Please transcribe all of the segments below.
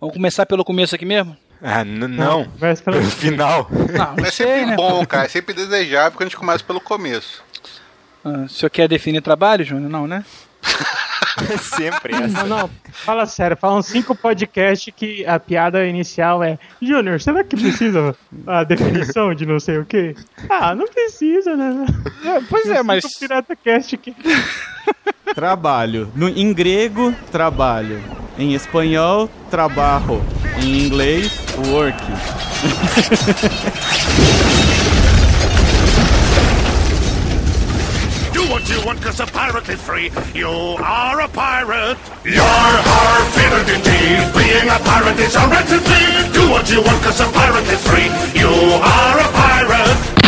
Vamos começar pelo começo aqui mesmo? Ah, não. Vai pelo- final. Não, não É sei, sempre né? bom, cara. É sempre desejável que a gente comece pelo começo. Ah, o senhor quer definir trabalho, Júnior? Não, né? Sempre essa. Não, não, fala sério, falam cinco podcasts que a piada inicial é Júnior, será que precisa a definição de não sei o quê? Ah, não precisa, né? pois é, mas. Pirata Cast aqui. Trabalho. No, em grego, trabalho. Em espanhol, trabalho. Em inglês, work. Do what you want cause a pirate is free. You are a pirate. You're har fitted indeed. Being a pirate is a deed. Do what you want cause a pirate is free. You are a pirate.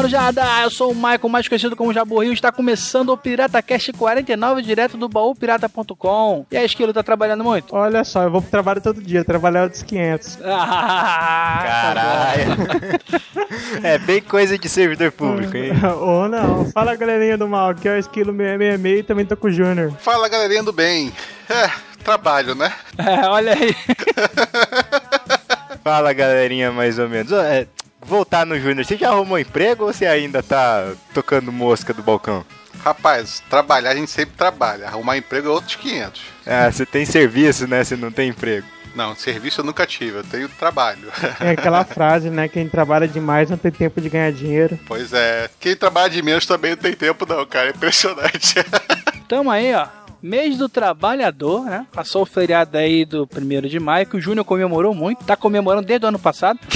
Marujada, eu sou o Michael, mais conhecido como Jaborrinho, está começando o Pirata Cast 49, direto do baúpirata.com. E a Esquilo tá trabalhando muito? Olha só, eu vou pro trabalho todo dia, trabalhar outros 500. Ah, Caralho. É bem coisa de servidor público, hein? Ou não. Fala galerinha do mal, aqui é o Esquilo 666 e também tô com o Júnior. Fala, galerinha do bem. É, trabalho, né? É, olha aí. Fala, galerinha, mais ou menos. É, voltar no Júnior, você já arrumou emprego ou você ainda tá tocando mosca do balcão? Rapaz, trabalhar a gente sempre trabalha. Arrumar emprego é outros 500. Ah, você tem serviço, né? Você não tem emprego. Não, serviço eu nunca tive, eu tenho trabalho. É aquela frase, né? Quem trabalha demais não tem tempo de ganhar dinheiro. pois é, quem trabalha de menos também não tem tempo não, cara, é impressionante. Tamo aí, ó. Mês do Trabalhador, né? Passou o feriado aí do 1 de maio, que o Júnior comemorou muito. Tá comemorando desde o ano passado.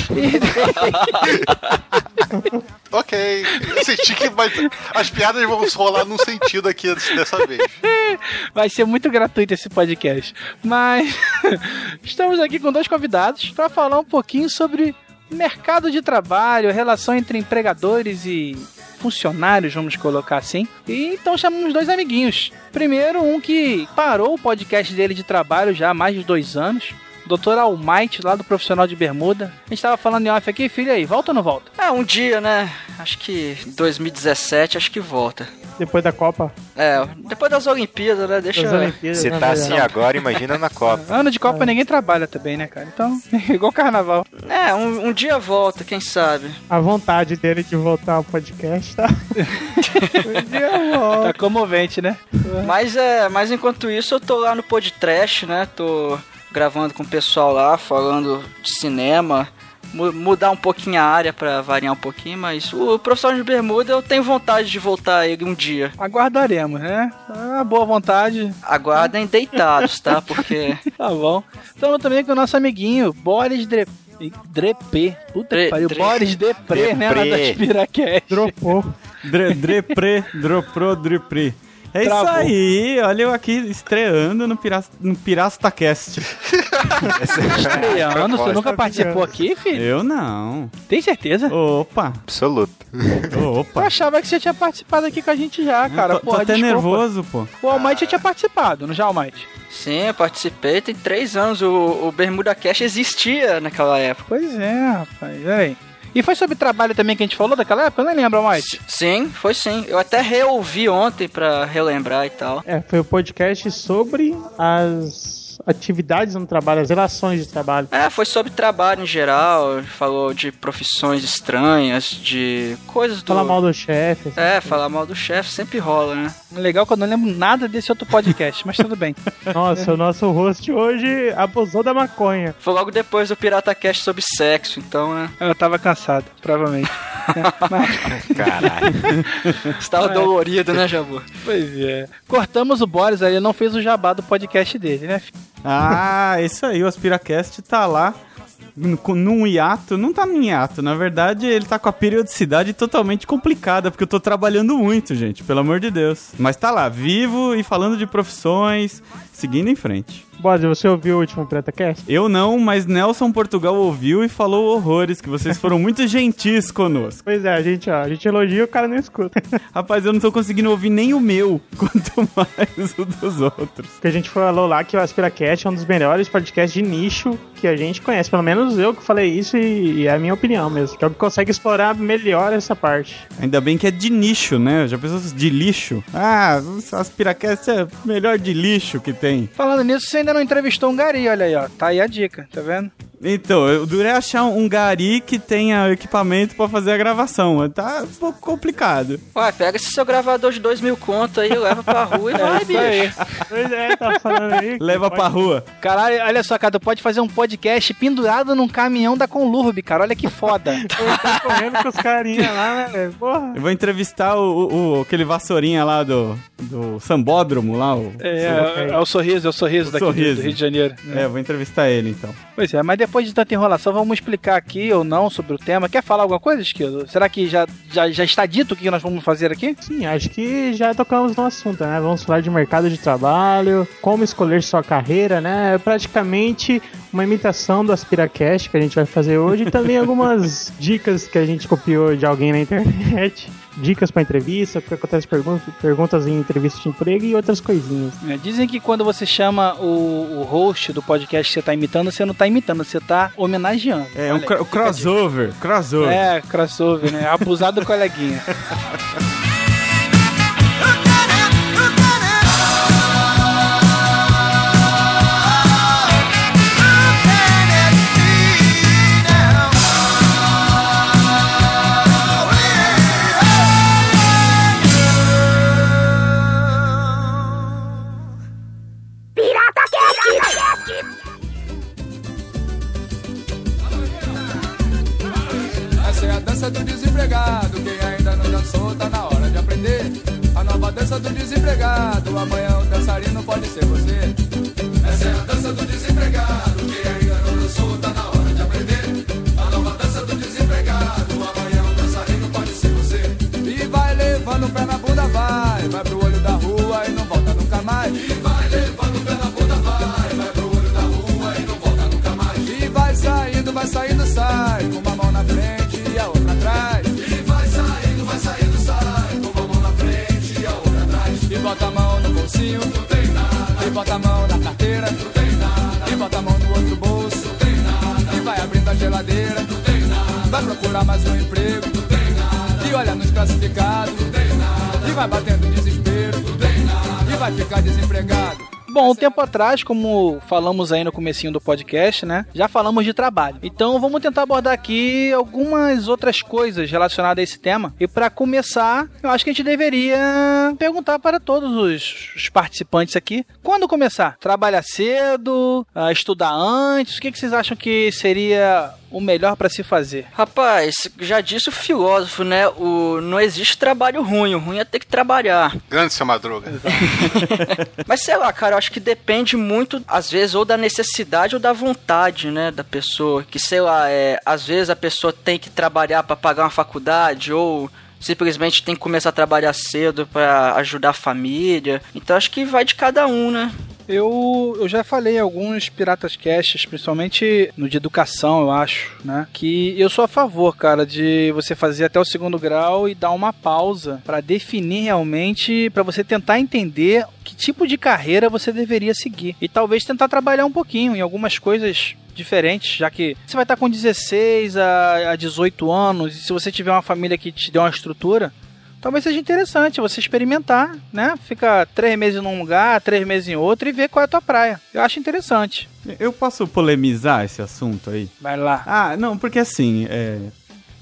ok, eu senti que vai- as piadas vão rolar num sentido aqui dessa vez. Vai ser muito gratuito esse podcast. Mas estamos aqui com dois convidados para falar um pouquinho sobre mercado de trabalho, relação entre empregadores e funcionários, vamos colocar assim. E então chamamos dois amiguinhos. Primeiro, um que parou o podcast dele de trabalho já há mais de dois anos. Dr. Almighty, lá do Profissional de Bermuda. A gente tava falando em off aqui, filho aí, volta ou não volta? É, um dia, né? Acho que 2017, acho que volta. Depois da Copa. É, depois das Olimpíadas, né? Deixa. Das Olimpíadas. Você né, tá assim agora, imagina na Copa. Ano de Copa ninguém trabalha também, né, cara? Então, igual carnaval. É, um, um dia volta, quem sabe. A vontade dele de voltar ao podcast, tá? um dia volta. Tá comovente, né? Mas é, mas enquanto isso eu tô lá no podcast, né? Tô gravando com o pessoal lá, falando de cinema. Mu- Mudar um pouquinho a área pra variar um pouquinho, mas o profissional de bermuda eu tenho vontade de voltar a ele um dia. Aguardaremos, né? Ah, boa vontade. Aguardem deitados, tá? Porque. Tá bom. Estamos também com o nosso amiguinho, Boris Dre... Drepê. Puta Dre- que pariu. Dre- Boris Depré, né? Lá Depré. da Spiracast. Dropou. Dre, drepre, dropro, drepre. É Travou. isso aí, olha eu aqui estreando no, Pira, no Pirastacast. Estreando, você nunca participou aqui, filho? Eu não. Tem certeza? Opa, Absoluto. Eu opa. achava que você tinha participado aqui com a gente já, cara. tô, tô Porra, até desculpa. nervoso, pô. O Almighty tinha participado, não já, Almighty? Sim, eu participei, tem três anos. O, o Bermuda Cash existia naquela época. Pois é, rapaz. Peraí. E foi sobre trabalho também que a gente falou daquela época? Eu nem lembro, Almighty. Sim, foi sim. Eu até reouvi ontem pra relembrar e tal. É, foi o podcast sobre as atividades no trabalho, as relações de trabalho. É, foi sobre trabalho em geral, falou de profissões estranhas, de coisas do... Falar mal do chefe. assim. É, falar mal do chefe sempre rola, né? Legal que eu não lembro nada desse outro podcast, mas tudo bem. Nossa, o nosso host hoje abusou da maconha. Foi logo depois do Pirata Cast sobre sexo, então, né? Eu tava cansado, provavelmente. Mas- Caralho. Você tava dolorido, né, Jabu? Pois é. Cortamos o Boris aí, ele não fez o jabá do podcast dele, né? filho? Ah, isso aí, o Aspiracast tá lá num hiato. Não tá num hiato, na verdade ele tá com a periodicidade totalmente complicada, porque eu tô trabalhando muito, gente, pelo amor de Deus. Mas tá lá, vivo e falando de profissões, seguindo em frente. Bode, você ouviu o último PretaCast? Eu não, mas Nelson Portugal ouviu e falou horrores, que vocês foram muito gentis conosco. Pois é, a gente, ó, a gente elogia e o cara não escuta. Rapaz, eu não tô conseguindo ouvir nem o meu, quanto mais o dos outros. Porque a gente falou lá que o AspiraCast é um dos melhores podcasts de nicho que a gente conhece. Pelo menos eu que falei isso e, e é a minha opinião mesmo. Que é o que consegue explorar melhor essa parte. Ainda bem que é de nicho, né? Já pensou de lixo? Ah, as piracast é o melhor de lixo que tem. Falando nisso, você ainda não entrevistou um gari, olha aí, ó. Tá aí a dica, tá vendo? Então, eu durei achar um gari que tenha equipamento pra fazer a gravação. Tá um pouco complicado. Ué, pega esse seu gravador de dois mil conto aí, leva pra rua e vai, aí. bicho. Pois é, tá falando aí. Leva pode- pra rua. Caralho, olha só, cara, tu pode fazer um podcast pendurado num caminhão da Conlurb, cara. Olha que foda. Eu tô correndo com os carinha lá, né, velho? Porra. Eu vou entrevistar o, o- o- aquele vassourinha lá do, do Sambódromo lá. O, É, é, é o sorriso, é o sorriso O daqui do- sorriso. do Rio de Janeiro. É, eu vou entrevistar ele então. Pois é, mas depois de tanta enrolação, vamos explicar aqui ou não sobre o tema. Quer falar alguma coisa, Esquilo? Será que já, já, já está dito o que nós vamos fazer aqui? Sim, acho que já tocamos no assunto, né? Vamos falar de mercado de trabalho, como escolher sua carreira, né? É praticamente uma imitação do AspiraCast que a gente vai fazer hoje e também algumas dicas que a gente copiou de alguém na internet. Dicas pra entrevista, o que acontece perguntas, perguntas em entrevista de emprego e outras coisinhas. É, dizem que quando você chama o, o host do podcast que você está imitando, você não está imitando, você está homenageando. É um Olha a dica. crossover. Crossover. É, crossover, né? Abusar do coleguinha. dança do desempregado. Amanhã o dançarino pode ser você. Essa é a dança do desempregado. Quem ainda não dançou, tá na hora de aprender. A nova dança do desempregado. Amanhã o dançarino pode ser você. E vai levando o pé na bunda, vai. Vai pro olho da rua e não volta nunca mais. E vai levando o pé na bunda, vai. Vai pro olho da rua e não volta nunca mais. E vai saindo, vai saindo, bota a mão na carteira, não tem nada. E bota a mão no outro bolso, não tem nada. E vai abrindo a geladeira, não tem nada. Vai procurar mais um emprego, não tem nada. E olha nos classificados, não tem nada. E vai batendo desespero, não tem nada. E vai ficar desempregado. Bom, um tempo atrás, como falamos aí no comecinho do podcast, né? Já falamos de trabalho. Então vamos tentar abordar aqui algumas outras coisas relacionadas a esse tema. E para começar, eu acho que a gente deveria perguntar para todos os, os participantes aqui: quando começar? Trabalhar cedo? Ah, estudar antes? O que, que vocês acham que seria o melhor para se fazer? Rapaz, já disse o filósofo, né? O, não existe trabalho ruim, o ruim é ter que trabalhar. Grande seu Madruga. Mas sei lá, cara, eu acho que depende muito, às vezes, ou da necessidade ou da vontade, né, da pessoa. Que sei lá, é, às vezes a pessoa tem que trabalhar pra pagar uma faculdade ou simplesmente tem que começar a trabalhar cedo pra ajudar a família. Então acho que vai de cada um, né? Eu, eu já falei alguns Piratas Casts, principalmente no de educação, eu acho, né? Que eu sou a favor, cara, de você fazer até o segundo grau e dar uma pausa pra definir realmente, pra você tentar entender que tipo de carreira você deveria seguir. E talvez tentar trabalhar um pouquinho em algumas coisas diferentes, já que você vai estar com 16 a, a 18 anos, e se você tiver uma família que te dê uma estrutura, talvez seja interessante você experimentar, né? Fica três meses num lugar, três meses em outro e ver qual é a tua praia. Eu acho interessante. Eu posso polemizar esse assunto aí? Vai lá. Ah, não, porque assim, é,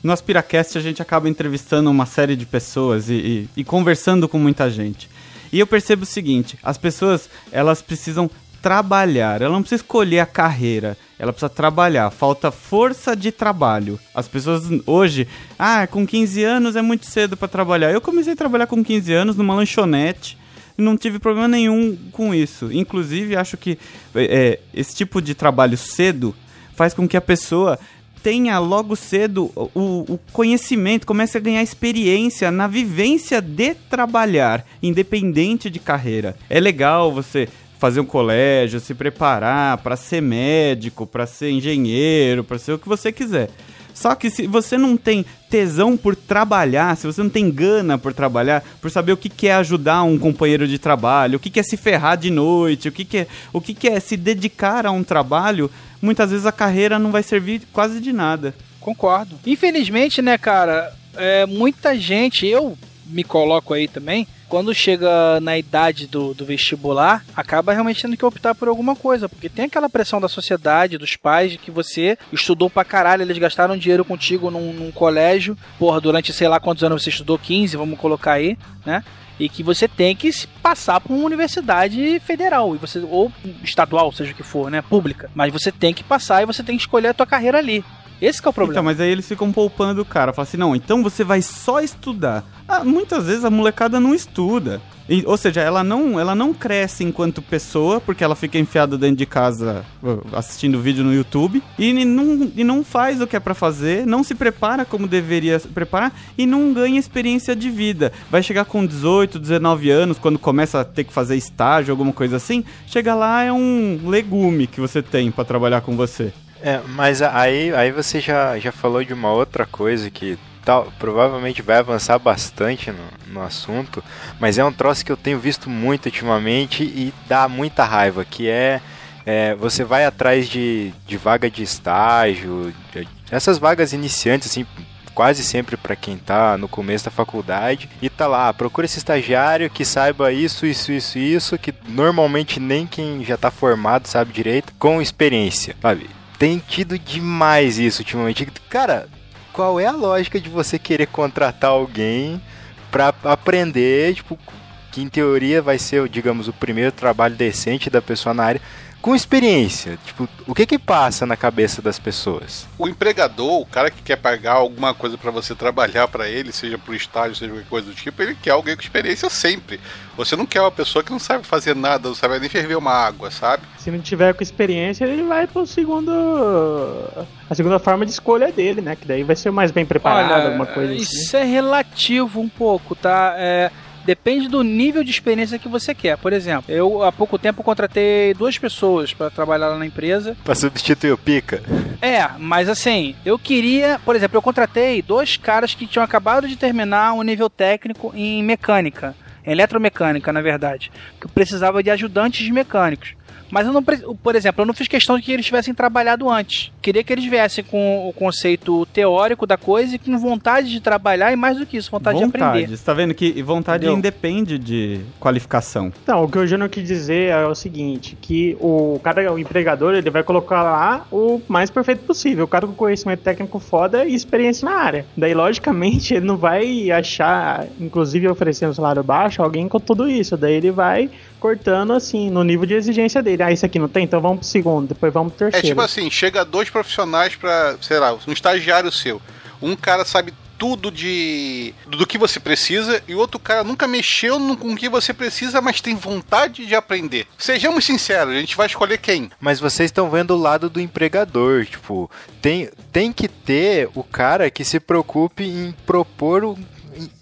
no Aspiracast a gente acaba entrevistando uma série de pessoas e, e- e conversando com muita gente. E eu percebo o seguinte, as pessoas, elas precisam trabalhar, ela não precisa escolher a carreira, ela precisa trabalhar, falta força de trabalho. As pessoas hoje, ah, com 15 anos é muito cedo pra trabalhar. Eu comecei a trabalhar com 15 anos numa lanchonete, não tive problema nenhum com isso. Inclusive, acho que é, esse tipo de trabalho cedo faz com que a pessoa tenha logo cedo o, o conhecimento, comece a ganhar experiência na vivência de trabalhar, independente de carreira. É legal você fazer um colégio, se preparar para ser médico, para ser engenheiro, para ser o que você quiser. Só que se você não tem tesão por trabalhar, se você não tem gana por trabalhar, por saber o que, é ajudar um companheiro de trabalho, o que, que é se ferrar de noite, o que, que, é, o que, que é se dedicar a um trabalho, muitas vezes a carreira não vai servir quase de nada. Concordo. Infelizmente, né, cara, é, muita gente, eu me coloco aí também, quando chega na idade do, do vestibular, acaba realmente tendo que optar por alguma coisa, porque tem aquela pressão da sociedade, dos pais, de que você estudou pra caralho, eles gastaram dinheiro contigo num, num colégio, porra, durante sei lá quantos anos você estudou, 15, vamos colocar aí, né? E que você tem que passar por uma universidade federal, e você, ou estadual, seja o que for, né? Pública. Mas você tem que passar e você tem que escolher a tua carreira ali. Esse é o problema. Então, mas aí eles ficam poupando o cara. Fala assim, não, então você vai só estudar. Ah, muitas vezes a molecada não estuda. E, ou seja, ela não, ela não cresce enquanto pessoa, porque ela fica enfiada dentro de casa uh, assistindo vídeo no YouTube, e, não, e não faz o que é pra fazer, não se prepara como deveria se preparar, e não ganha experiência de vida. Vai chegar com 18, 19 anos, quando começa a ter que fazer estágio, alguma coisa assim, chega lá é um legume que você tem para trabalhar com você. É, mas aí, aí você já, já falou de uma outra coisa que tal, provavelmente vai avançar bastante no, no assunto, mas é um troço que eu tenho visto muito ultimamente e dá muita raiva, que é, é você vai atrás de, de vaga de estágio, de, essas vagas iniciantes, assim, quase sempre para quem tá no começo da faculdade e tá lá, procura esse estagiário que saiba isso, isso, isso, isso, que normalmente nem quem já tá formado sabe direito, com experiência, sabe? Tem tido demais isso ultimamente. Cara, qual é a lógica de você querer contratar alguém para aprender, tipo, que em teoria vai ser, digamos, o primeiro trabalho decente da pessoa na área, com experiência? Tipo, o que que passa na cabeça das pessoas? O empregador, o cara que quer pagar alguma coisa para você trabalhar para ele, seja pro estágio, seja qualquer coisa do tipo, ele quer alguém com experiência sempre. Você não quer uma pessoa que não sabe fazer nada, não sabe nem ferver uma água, sabe? Se não tiver com experiência, ele vai pro segundo. A segunda forma de escolha dele, né? Que daí vai ser mais bem preparado, Olha, alguma coisa assim. Isso é relativo um pouco, tá? É, depende do nível de experiência que você quer. Por exemplo, eu há pouco tempo contratei duas pessoas para trabalhar lá na empresa. Pra substituir o pica? É, mas assim, eu queria, por exemplo, eu contratei dois caras que tinham acabado de terminar um nível técnico em mecânica, eletromecânica, na verdade, que precisava de ajudantes mecânicos. Mas eu não, por exemplo, eu não fiz questão de que eles tivessem trabalhado antes. Queria que eles viessem com o conceito teórico da coisa e com vontade de trabalhar e mais do que isso, vontade, de aprender. Você tá vendo que vontade Entendeu? independe de qualificação. Então, o que o Júnior quis dizer é o seguinte, que o cara, o empregador, ele vai colocar lá o mais perfeito possível, o cara com conhecimento técnico foda e experiência na área. Daí, logicamente, ele não vai achar, inclusive oferecendo um salário baixo, alguém com tudo isso. Daí ele vai cortando, assim, no nível de exigência dele. Ah, isso aqui não tem? Então vamos pro segundo, depois vamos pro É terceiro. tipo assim, chega dois profissionais pra, sei lá, um estagiário seu. Um cara sabe tudo de do que você precisa e o outro cara nunca mexeu no, com o que você precisa, mas tem vontade de aprender. Sejamos sinceros, a gente vai escolher quem? Mas vocês estão vendo o lado do empregador, tipo, tem, tem que ter o cara que se preocupe em propor o em-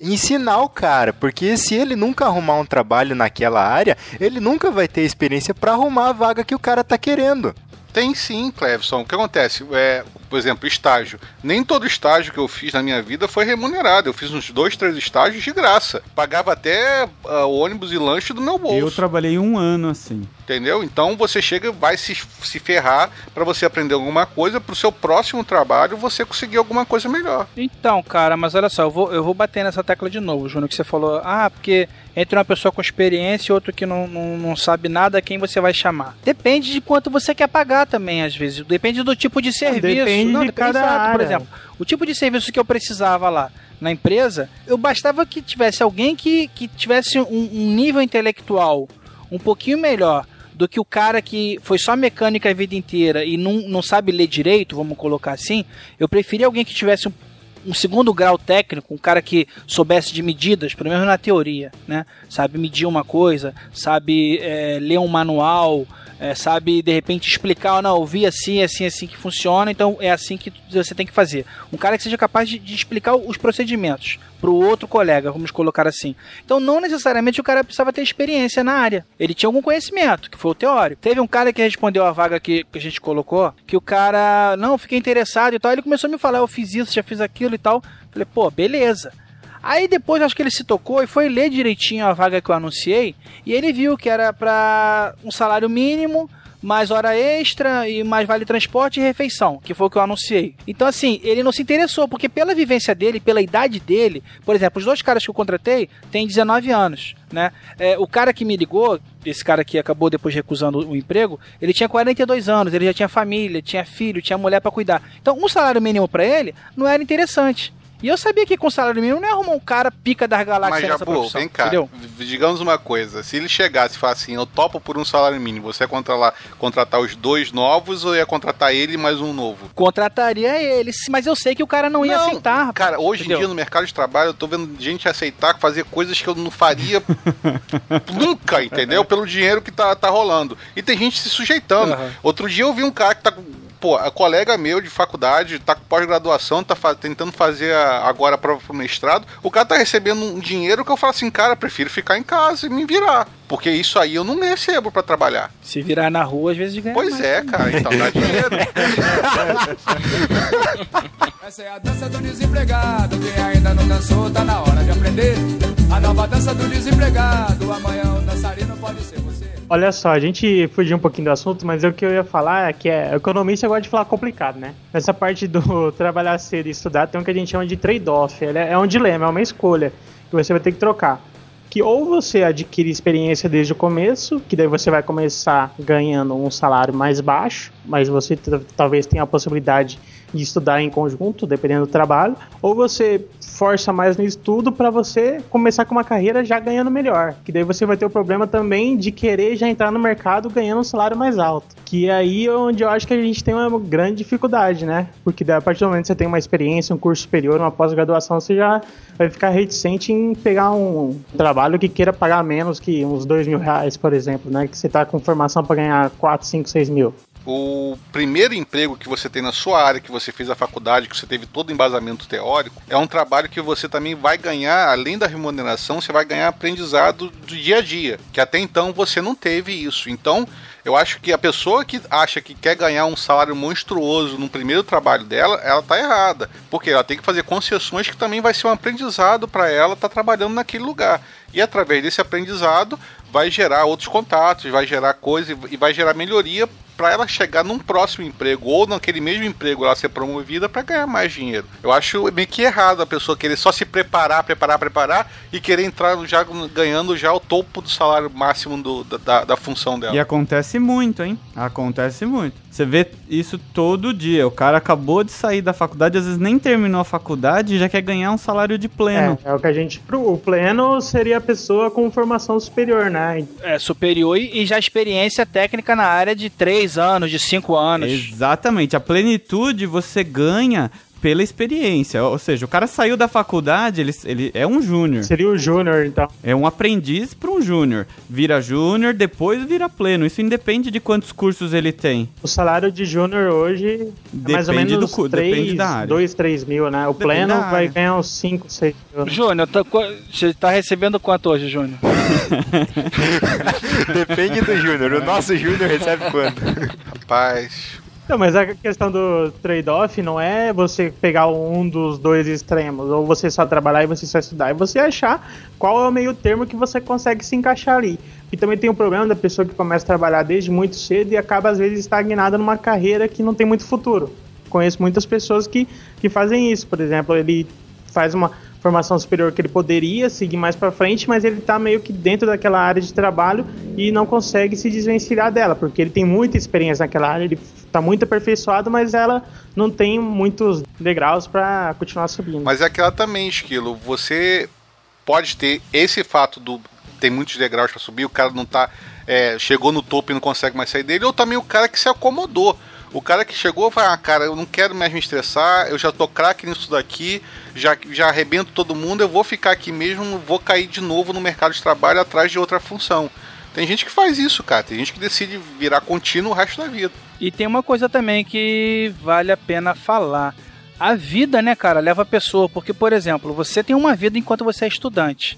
ensinar o cara, porque se ele nunca arrumar um trabalho naquela área, ele nunca vai ter experiência pra arrumar a vaga que o cara tá querendo. Tem sim, Clevson. O que acontece? É, por exemplo, estágio. Nem todo estágio que eu fiz na minha vida foi remunerado. Eu fiz uns dois, três estágios de graça. Pagava até o ônibus e lanche do meu bolso. Eu trabalhei um ano assim. Entendeu? Então você chega e vai se, se ferrar pra você aprender alguma coisa, pro seu próximo trabalho você conseguir alguma coisa melhor. Então, cara, mas olha só, eu vou, eu vou bater nessa tecla de novo, Júnior, que você falou, ah, porque entre uma pessoa com experiência e outro que não, não, não sabe nada, quem você vai chamar? Depende de quanto você quer pagar também, às vezes. Depende do tipo de serviço. depende de cada exato, Por área. exemplo, o tipo de serviço que eu precisava lá na empresa, eu bastava que tivesse alguém que, que tivesse um, um nível intelectual um pouquinho melhor do que o cara que foi só mecânica a vida inteira e não, não sabe ler direito, vamos colocar assim. Eu preferia alguém que tivesse um, um segundo grau técnico, um cara que soubesse de medidas, pelo menos na teoria, né? Sabe medir uma coisa, sabe é, ler um manual, é, sabe de repente explicar ou não, ouvir assim, assim, assim que funciona, então é assim que você tem que fazer. Um cara que seja capaz de, de explicar os procedimentos para o outro colega, vamos colocar assim. Então não necessariamente o cara precisava ter experiência na área. Ele tinha algum conhecimento, que foi o teórico. Teve um cara que respondeu a vaga que, que a gente colocou, que o cara, não, fiquei interessado e tal, ele começou a me falar, eu fiz isso, já fiz aquilo e tal. Falei, pô, beleza. Aí depois acho que ele se tocou e foi ler direitinho a vaga que eu anunciei e ele viu que era para um salário mínimo, mais hora extra e mais vale transporte e refeição, que foi o que eu anunciei. Então assim, ele não se interessou porque pela vivência dele, pela idade dele, por exemplo, os dois caras que eu contratei têm 19 anos, né? É, o cara que me ligou, esse cara que acabou depois recusando o emprego, ele tinha 42 anos, ele já tinha família, tinha filho, tinha mulher para cuidar. Então, um salário mínimo para ele não era interessante. E eu sabia que com salário mínimo não ia arrumar um cara pica das Mas, galáxias nessa Jabu, profissão, vem cá. entendeu? Digamos uma coisa. Se ele chegasse e falasse assim, eu topo por um salário mínimo, você ia contratar, contratar os dois novos ou ia contratar ele e mais um novo? Contrataria ele, mas eu sei que o cara não ia Não, aceitar. Cara, hoje entendeu? em dia no mercado de trabalho eu tô vendo gente aceitar fazer coisas que eu não faria nunca, entendeu? Pelo dinheiro que tá, tá rolando. E tem gente se sujeitando. Aham. Outro dia eu vi um cara que tá. Pô, a colega meu de faculdade, tá com pós-graduação, tá fa- tentando fazer a- agora a prova pro mestrado. O cara tá recebendo um dinheiro que eu falo assim, cara, prefiro ficar em casa e me virar. Porque isso aí eu não recebo pra trabalhar. Se virar na rua, às vezes ganha Pois mais. é, cara, então dá dinheiro. Essa é a dança do desempregado. Quem ainda não dançou, tá na hora de aprender. A nova dança do desempregado. Amanhã o dançarino pode ser você. Olha só, a gente fugiu um pouquinho do assunto, mas o que eu ia falar é que é, economista gosta de falar complicado, né? Nessa parte do trabalhar cedo e estudar, tem o que a gente chama de trade-off. É é um dilema, é uma escolha que você vai ter que trocar. Que ou você adquire experiência desde o começo, que daí você vai começar ganhando um salário mais baixo, mas você talvez tenha a possibilidade de estudar em conjunto, dependendo do trabalho, ou você força mais no estudo para você começar com uma carreira já ganhando melhor, que daí você vai ter o problema também de querer já entrar no mercado ganhando um salário mais alto, que é aí onde eu acho que a gente tem uma grande dificuldade, né? Porque daí, a partir do momento que você tem uma experiência, um curso superior, uma pós-graduação, você já vai ficar reticente em pegar um trabalho que queira pagar menos que uns dois mil reais, por exemplo, né? Que você tá com formação para ganhar 4, 5, 6 mil. O primeiro emprego que você tem na sua área, que você fez a faculdade, que você teve todo o embasamento teórico, é um trabalho que você também vai ganhar, além da remuneração, você vai ganhar aprendizado do dia a dia, que até então você não teve isso. Então, eu acho que a pessoa que acha que quer ganhar um salário monstruoso no primeiro trabalho dela, ela tá errada, porque ela tem que fazer concessões que também vai ser um aprendizado para ela estar trabalhando naquele lugar. E através desse aprendizado vai gerar outros contatos, vai gerar coisas e vai gerar melhoria para ela chegar num próximo emprego ou naquele mesmo emprego ela ser promovida para ganhar mais dinheiro. Eu acho meio que errado a pessoa querer só se preparar, preparar, preparar e querer entrar já ganhando já o topo do salário máximo do- da, da, função dela. E acontece muito, hein? Acontece muito. Você vê isso todo dia. O cara acabou de sair da faculdade, às vezes nem terminou a faculdade e já quer ganhar um salário de pleno. É, é o que a gente. O pleno seria a pessoa com formação superior, né? É, superior e já experiência técnica na área de 3 anos, de 5 anos. Exatamente. A plenitude você ganha pela experiência. Ou seja, o cara saiu da faculdade, ele, ele é um júnior. Seria o júnior, então. É um aprendiz para um júnior. Vira júnior, depois vira pleno. Isso independe de quantos cursos ele tem. O salário de júnior hoje é mais ou Depende menos do cu- 3, depende da área. 2, 3 mil, né? O Depende pleno vai ganhar uns 5, 6 mil. né? Júnior, tá você tá recebendo quanto hoje, Júnior? Depende do Júnior. O nosso Júnior recebe quanto? Rapaz, Não, mas a questão do trade-off não é você pegar um dos dois extremos, ou você só trabalhar e você só estudar, é você achar qual é o meio termo que você consegue se encaixar ali. E também tem o problema da pessoa que começa a trabalhar desde muito cedo e acaba às vezes estagnada numa carreira que não tem muito futuro. Conheço muitas pessoas que, que fazem isso, por exemplo, ele faz uma formação superior que ele poderia seguir mais para frente, mas ele tá meio que dentro daquela área de trabalho e não consegue se desvencilhar dela, porque ele tem muita experiência naquela área, ele tá muito aperfeiçoado, mas ela não tem muitos degraus para continuar subindo. mas é aquela também, Esquilo. Você pode ter esse fato do tem muitos degraus para subir, o cara não tá é, chegou no topo e não consegue mais sair dele, ou também o cara que se acomodou. O cara que chegou falou, ah, cara, eu não quero mais me estressar, eu já tô craque nisso daqui, já, já arrebento todo mundo, eu vou ficar aqui mesmo, vou cair de novo no mercado de trabalho atrás de outra função. Tem gente que faz isso, cara. Tem gente que decide virar contínuo o resto da vida. E tem uma coisa também que vale a pena falar. A vida, né, cara, leva a pessoa. Porque, por exemplo, você tem uma vida enquanto você é estudante.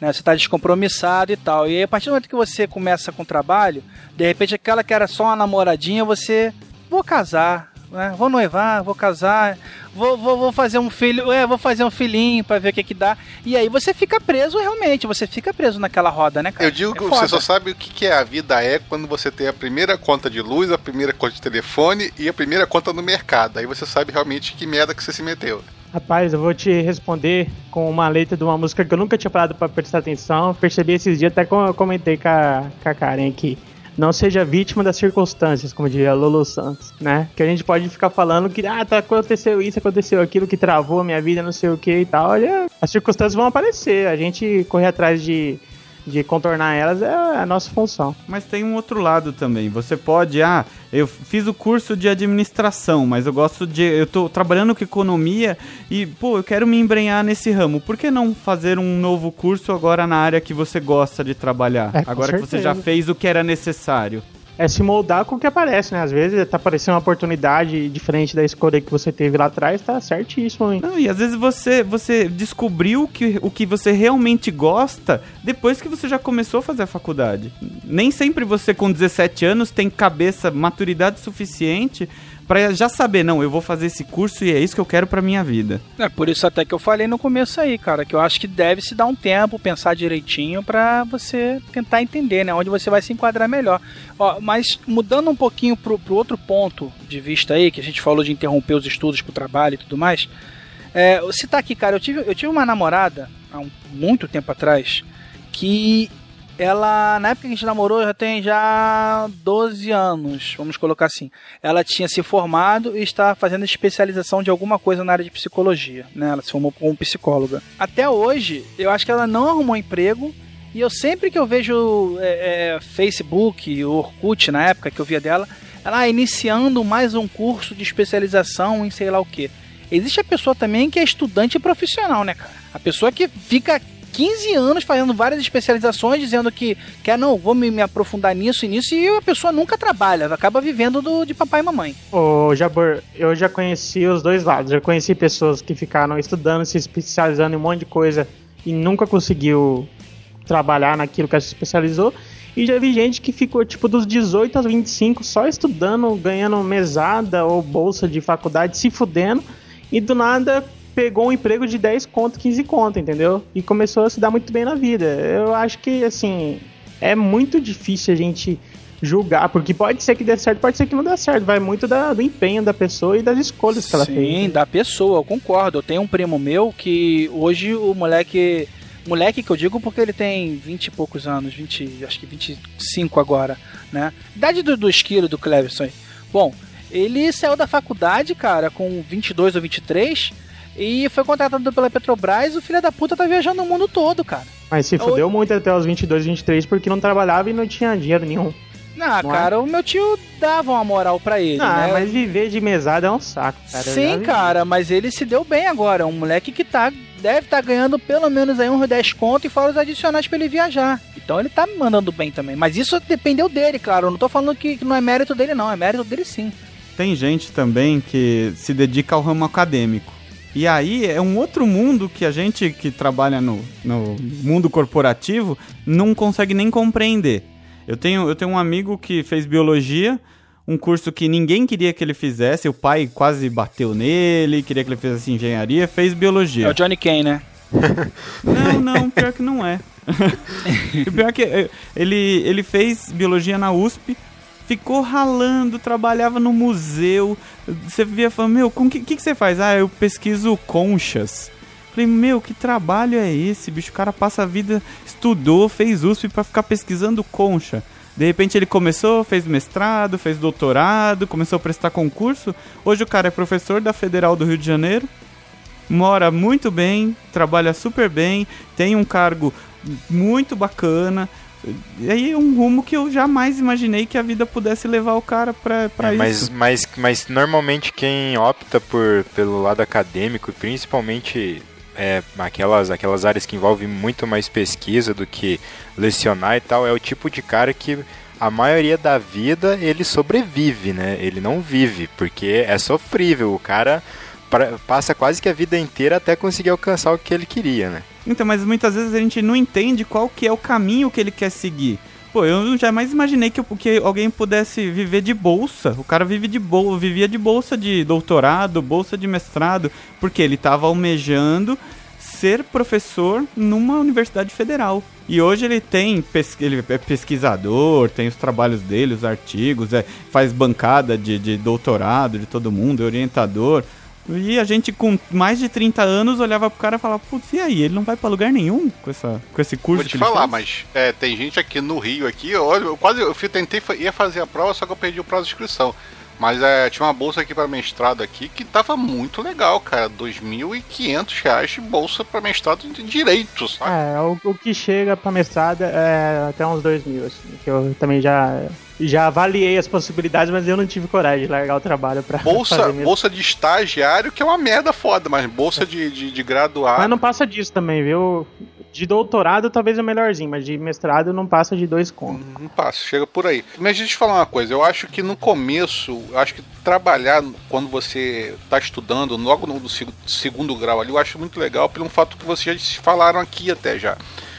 Né, você está descompromissado e tal. E aí, a partir do momento que você começa com o trabalho, de repente aquela que era só uma namoradinha, você. Vou casar, né? Vou noivar, vou casar, vou, vou, vou fazer um filho, é, vou fazer um filhinho para ver o que que dá. E aí você fica preso realmente, você fica preso naquela roda, né, cara? Eu digo É que foda. você só sabe o que, que é a vida é quando você tem a primeira conta de luz, a primeira conta de telefone e a primeira conta no mercado. Aí você sabe realmente que merda que você se meteu. Rapaz, eu vou te responder com uma letra de uma música que eu nunca tinha parado pra prestar atenção. Percebi esses dias, até comentei com a, com a Karen aqui. Não seja vítima das circunstâncias, como diria Lolo Santos, né? Que a gente pode ficar falando que, ah, tá, aconteceu isso, aconteceu aquilo, que travou a minha vida, não sei o que e tal. Olha, as circunstâncias vão aparecer. A gente correr atrás de, de contornar elas é a nossa função. Mas tem um outro lado também. Você pode, ah, eu fiz o curso de administração, mas eu gosto de. Eu tô trabalhando com economia e, pô, eu quero me embrenhar nesse ramo. Por que não fazer um novo curso agora na área que você gosta de trabalhar? É, agora que você já fez o que era necessário. É se moldar com o que aparece, né? Às vezes tá aparecendo uma oportunidade diferente da escolha que você teve lá atrás, tá certíssimo, hein? Não, e às vezes você, você descobriu que, o que você realmente gosta depois que você já começou a fazer a faculdade. Nem sempre você com 17 anos tem cabeça, maturidade suficiente pra já saber, não, eu vou fazer esse curso e é isso que eu quero pra minha vida. É por isso até que eu falei no começo aí, cara, que eu acho que deve se dar um tempo, pensar direitinho pra você tentar entender, né, onde você vai se enquadrar melhor. Ó, mas mudando um pouquinho pro, pro outro ponto de vista aí, que a gente falou de interromper os estudos pro trabalho e tudo mais, é, citar aqui, cara, eu tive, eu tive uma namorada há um, muito tempo atrás que ela, na época que a gente namorou, já tem já 12 anos, vamos colocar assim. Ela tinha se formado e está fazendo especialização de alguma coisa na área de psicologia, né? Ela se formou como psicóloga. Até hoje, eu acho que ela não arrumou emprego e eu sempre que eu vejo é, é, Facebook, Orkut, na época que eu via dela, ela iniciando mais um curso de especialização em sei lá o que. Existe a pessoa também que é estudante profissional, né, cara? A pessoa que fica 15 anos fazendo várias especializações, dizendo que quer, não, vou me, me aprofundar nisso e nisso, e a pessoa nunca trabalha, acaba vivendo do, de papai e mamãe. Ô, Jabor, eu já conheci os dois lados. Já conheci pessoas que ficaram estudando, se especializando em um monte de coisa e nunca conseguiu trabalhar naquilo que ela se especializou. E já vi gente que ficou, tipo, dos 18 aos 25 só estudando, ganhando mesada ou bolsa de faculdade, se fudendo, e do nada pegou um emprego de 10 conto, 15 conto, entendeu? E começou a se dar muito bem na vida. Eu acho que, assim, é muito difícil a gente julgar, porque pode ser que dê certo, pode ser que não dê certo. Vai muito da- do empenho da pessoa e das escolhas que ela Sim, fez. da pessoa, eu concordo. Eu tenho um primo meu que hoje o moleque. Moleque que eu digo porque ele tem 20 e poucos anos, 20, acho que 25 agora, né? Idade do, do esquilo do Cleverson. Bom, ele saiu da faculdade, cara, com 22 ou 23 e foi contratado pela Petrobras. O filho da puta tá viajando o mundo todo, cara. Mas se fudeu muito até os 22, 23 porque não trabalhava e não tinha dinheiro nenhum. Não, Não é? cara, o meu tio dava uma moral pra ele, Ah, né? mas viver de mesada é um saco, cara. Sim, cara, mas ele se deu bem agora. Um moleque que tá deve estar ganhando pelo menos aí uns 10 conto e fora os adicionais pra ele viajar. Então ele tá me mandando bem também. Mas isso dependeu dele, claro. Eu não tô falando que que não é mérito dele, não. É mérito dele sim. Tem gente também que se dedica ao ramo acadêmico. E aí é um outro mundo que a gente que trabalha no, no mundo corporativo não consegue nem compreender. Eu tenho, eu tenho um amigo que fez biologia, um curso que ninguém queria que ele fizesse, o pai quase bateu nele, queria que ele fizesse engenharia, fez É biologia. o Johnny Kane, né? Não, não, pior que não é. o pior que é, ele, ele fez biologia na USP, ficou ralando, trabalhava no museu. Você via falando, meu, o que, que, que você faz? Ah, eu pesquiso conchas. Falei, meu, que trabalho é esse, bicho? O cara passa a vida, estudou, fez USP pra ficar pesquisando concha. De repente ele começou, fez mestrado, fez doutorado, começou a prestar concurso. Hoje o cara é professor da Federal do Rio de Janeiro, mora muito bem, trabalha super bem, tem um cargo muito bacana. E aí é um rumo que eu jamais imaginei que a vida pudesse levar o cara pra, pra É, mas, isso. mas, mas normalmente quem opta por, pelo lado acadêmico, principalmente é, aquelas, aquelas áreas que envolvem muito mais pesquisa do que lecionar e tal, é o tipo de cara que a maioria da vida ele sobrevive, né? Ele não vive, porque é sofrível. O cara pra- passa quase que a vida inteira até conseguir alcançar o que ele queria, né? Então, mas muitas vezes a gente não entende qual que é o caminho que ele quer seguir. Pô, eu jamais imaginei que, que alguém pudesse viver de bolsa. O cara vive de bol vivia de bolsa de doutorado, bolsa de mestrado, porque ele estava almejando ser professor numa universidade federal. E hoje ele tem, ele é pesquisador, tem os trabalhos dele, os artigos, é, faz bancada de, de doutorado de todo mundo, é orientador. E a gente com mais de 30 anos olhava pro cara e falava, putz, e aí? Ele não vai pra lugar nenhum com, essa, com esse curso Vou te falar, mas é, tem gente aqui no Rio aqui, olha, eu quase eu fui- tentei ia fazer a prova, só que eu perdi o prazo de inscrição. Mas é, tinha uma bolsa aqui para mestrado aqui que tava muito legal, cara. 2.500 reais de bolsa para mestrado de direito, sabe? É, o, o que chega pra mestrado é até uns dois mil, assim, que eu também já, já avaliei as possibilidades, mas eu não tive coragem de largar o trabalho pra Bolsa, bolsa de estagiário, que é uma merda foda, mas bolsa de, de, de graduado. Mas não passa disso também, viu? De doutorado talvez é melhorzinho, mas de mestrado não passa de dois contos. Não passa, chega por aí. Mas deixa eu te falar uma coisa, eu acho que no começo, eu acho que trabalhar quando você está estudando, logo no do seg- segundo grau ali, eu acho muito legal pelo fato que vocês já falaram aqui até já.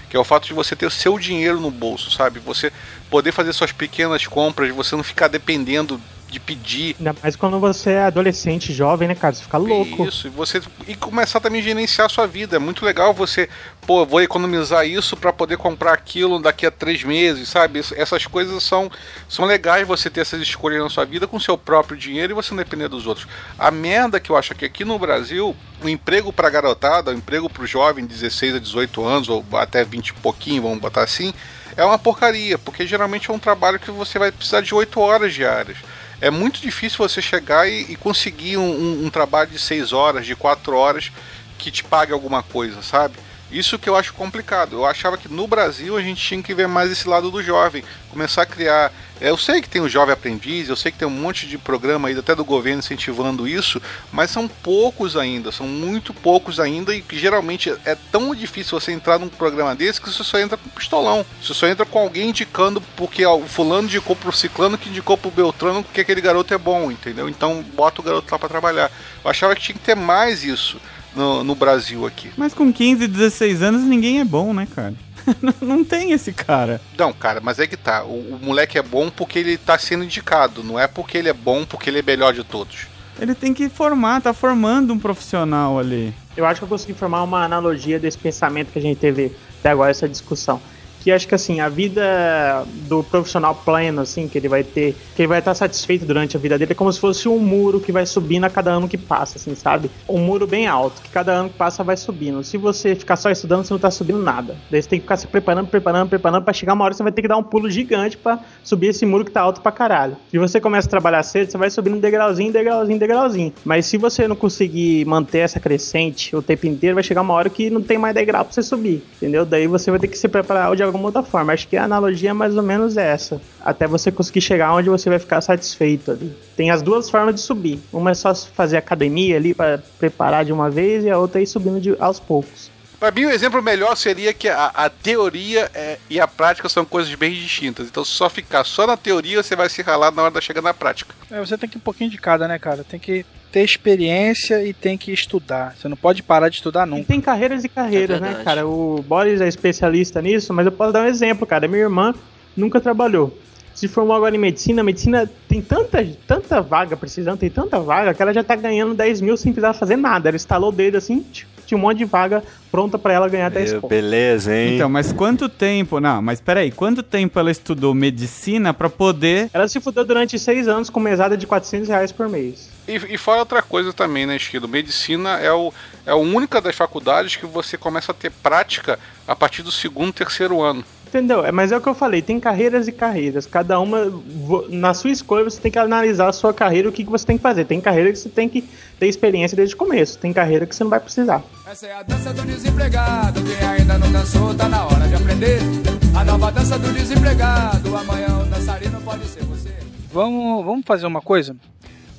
Que é o fato de você ter o seu dinheiro no bolso, sabe? Você poder fazer suas pequenas compras, você não ficar dependendo de pedir Ainda mais quando você é adolescente, jovem, né, cara? Você fica louco. isso, e você e começar também a gerenciar a sua vida. É muito legal você, pô, vou economizar isso para poder comprar aquilo daqui a três meses, sabe? Essas coisas são, são legais você ter essas escolhas na sua vida com seu próprio dinheiro e você não depender dos outros. A merda que eu acho é que aqui no Brasil, o emprego pra garotada, o emprego pro jovem de 16 a 18 anos, ou até 20 e pouquinho, vamos botar assim, é uma porcaria, porque geralmente é um trabalho que você vai precisar de 8 horas diárias é muito difícil você chegar e, e conseguir um, um- um trabalho de 6 horas, de 4 horas, que te pague alguma coisa, sabe? Isso que eu acho complicado. Eu achava que no Brasil a gente tinha que ver mais esse lado do jovem, começar a criar. é, Eu sei que tem o jovem aprendiz, eu sei que tem um monte de programa aí até do governo incentivando isso, mas são poucos ainda, são muito poucos ainda e que geralmente é tão difícil você entrar num programa desse que você só entra com pistolão. Você só entra com alguém indicando porque o fulano indicou pro ciclano que indicou pro Beltrano que aquele garoto é bom, entendeu? Então bota o garoto lá pra trabalhar. Eu achava que tinha que ter mais isso no, no Brasil aqui. Mas com 15, 16 anos ninguém é bom, né, cara? Não- tem esse cara. Não, cara, mas é que tá. O, o moleque é bom porque ele tá sendo indicado, não é porque ele é bom, porque ele é melhor de todos. Ele tem que formar, tá formando um profissional ali. Eu acho que eu consegui formar uma analogia desse pensamento que a gente teve até agora, essa discussão. Que acho que assim, a vida do profissional pleno, assim, que ele vai ter, que ele vai estar satisfeito durante a vida dele, é como se fosse um muro que vai subindo a cada ano que passa, assim, sabe? Um muro bem alto, que cada ano que passa vai subindo. Se você ficar só estudando, você não tá subindo nada. Daí você tem que ficar se preparando, preparando, preparando, pra chegar uma hora você vai ter que dar um pulo gigante pra subir esse muro que tá alto pra caralho. E você começa a trabalhar cedo, você vai subindo degrauzinho, degrauzinho, degrauzinho. Mas se você não conseguir manter essa crescente o tempo inteiro, vai chegar uma hora que não tem mais degrau pra você subir, entendeu? Daí você vai ter que se preparar de alguma outra forma. Acho que a analogia é mais ou menos essa. Até você conseguir chegar onde você vai ficar satisfeito ali. Tem as duas formas de subir. Uma é só fazer academia ali para preparar de uma vez e a outra é ir subindo de- aos poucos. Pra mim, o exemplo melhor seria que a, a teoria é- e a prática são coisas bem distintas. Então, se só ficar só na teoria, você vai se ralar na hora da chegada na prática. É, você tem que ir um pouquinho de cada, né, cara? Tem que ter experiência e tem que estudar. Você não pode parar de estudar E nunca. tem carreiras e carreiras, É né, cara? O Boris é especialista nisso, mas eu posso dar um exemplo, cara. Minha irmã nunca trabalhou. Se formou agora em medicina, medicina tem tanta, tanta vaga precisando, tem tanta vaga que ela já tá ganhando 10 mil sem precisar fazer nada. Ela instalou o dedo assim, tinha um monte de vaga pronta pra ela ganhar 10 Meu, pontos. beleza, hein? Então, mas quanto tempo. Não, mas peraí, quanto tempo ela estudou medicina pra poder. Ela se fudeu durante seis anos com mesada de 400 reais por mês. E, e fora outra coisa também, né, Esquido? Medicina é, o, é a única das faculdades que você começa a ter prática a partir do segundo, terceiro ano. Entendeu? É, mas é o que eu falei, tem carreiras e carreiras. Cada uma, na sua escolha, você tem que analisar a sua carreira, o que, que você tem que fazer. Tem carreira que você tem que ter experiência desde o começo. Tem carreira que você não vai precisar. Essa é a dança do desempregado. Quem ainda não dançou, tá na hora de aprender. A nova dança do desempregado. Amanhã o dançarino pode ser você. Vamos, vamos fazer uma coisa?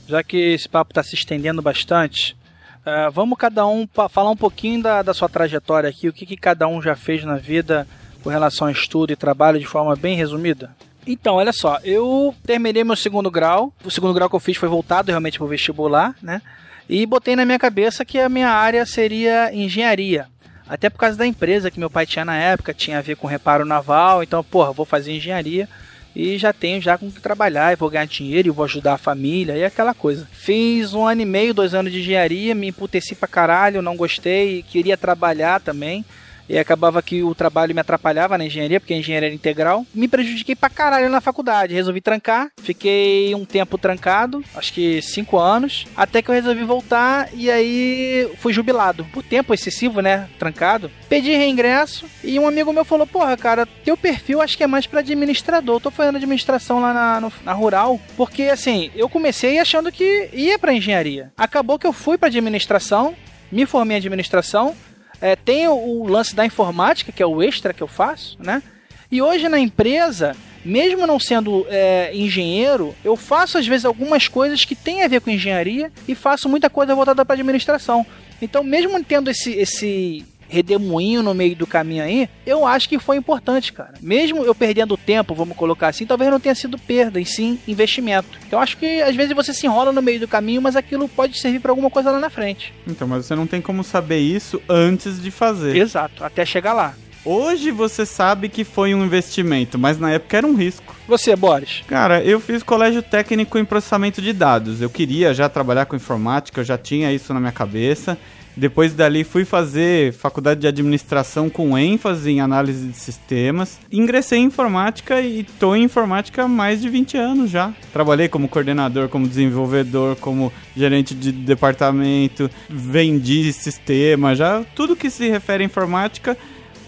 Já que esse papo está se estendendo bastante, Ah, vamos cada um falar um pouquinho da, da sua trajetória aqui, o que, que cada um já fez na vida com relação a estudo e trabalho de forma bem resumida? Então, olha só, eu terminei meu segundo grau. O segundo grau que eu fiz foi voltado realmente para o vestibular, né? E botei na minha cabeça que a minha área seria engenharia. Até por causa da empresa que meu pai tinha na época, tinha a ver com reparo naval. Então, porra, vou fazer engenharia e já tenho já com o que trabalhar, e vou ganhar dinheiro, e vou ajudar a família e aquela coisa. Fiz um ano e meio, dois anos de engenharia, me emputeci pra caralho, não gostei, queria trabalhar também. E acabava que o trabalho me atrapalhava na engenharia, porque a engenharia era integral. Me prejudiquei pra caralho na faculdade. Resolvi trancar. Fiquei um tempo trancado, acho que cinco anos. Até que eu resolvi voltar e aí fui jubilado. Por tempo excessivo, né? Trancado. Pedi reingresso e um amigo meu falou: Porra, cara, teu perfil acho que é mais pra administrador. Eu tô fazendo administração lá na, no- na rural. Porque assim, eu comecei achando que ia pra engenharia. Acabou que eu fui pra administração, me formei em administração. É, tem o, lance da informática, que é o extra que eu faço, né? E hoje na empresa, mesmo não sendo é, engenheiro, eu faço às vezes algumas coisas que têm a ver com engenharia e faço muita coisa voltada para administração. Então, mesmo tendo esse, esse redemoinho no meio do caminho aí, eu acho que foi importante, cara. Mesmo eu perdendo tempo, vamos colocar assim, talvez não tenha sido perda, e sim investimento. Então, acho que às vezes você se enrola no meio do caminho, mas aquilo pode servir para alguma coisa lá na frente. Então, mas você não tem como saber isso antes de fazer. Exato, até chegar lá. Hoje você sabe que foi um investimento, mas na época era um risco. Você, Boris? Cara, eu fiz colégio técnico em processamento de dados. Eu queria já trabalhar com informática, eu já tinha isso na minha cabeça. Depois dali fui fazer faculdade de administração com ênfase em análise de sistemas. Ingressei em informática e tô em informática há mais de 20 anos já. Trabalhei como coordenador, como desenvolvedor, como gerente de departamento, vendi sistema, já tudo que se refere à informática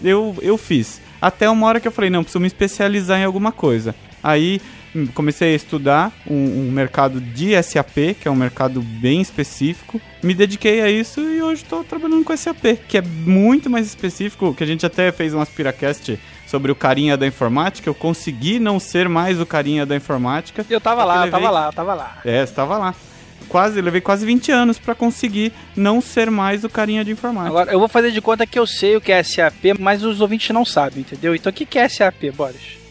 eu, eu fiz. Até uma hora que eu falei, não, preciso me especializar em alguma coisa. Aí comecei a estudar um, um mercado de SAP, que é um mercado bem específico. Me dediquei a isso e hoje estou trabalhando com SAP, que é muito mais específico, que a gente até fez um Aspiracast sobre o carinha da informática. Eu consegui não ser mais o carinha da informática. Eu tava lá, eu levei- tava lá, eu tava lá. É, você tava lá. Quase, levei quase 20 anos para conseguir não ser mais o carinha de informática. Agora, eu vou fazer de conta que eu sei o que é SAP, mas os ouvintes não sabem, entendeu? Então, o que é SAP, Boris?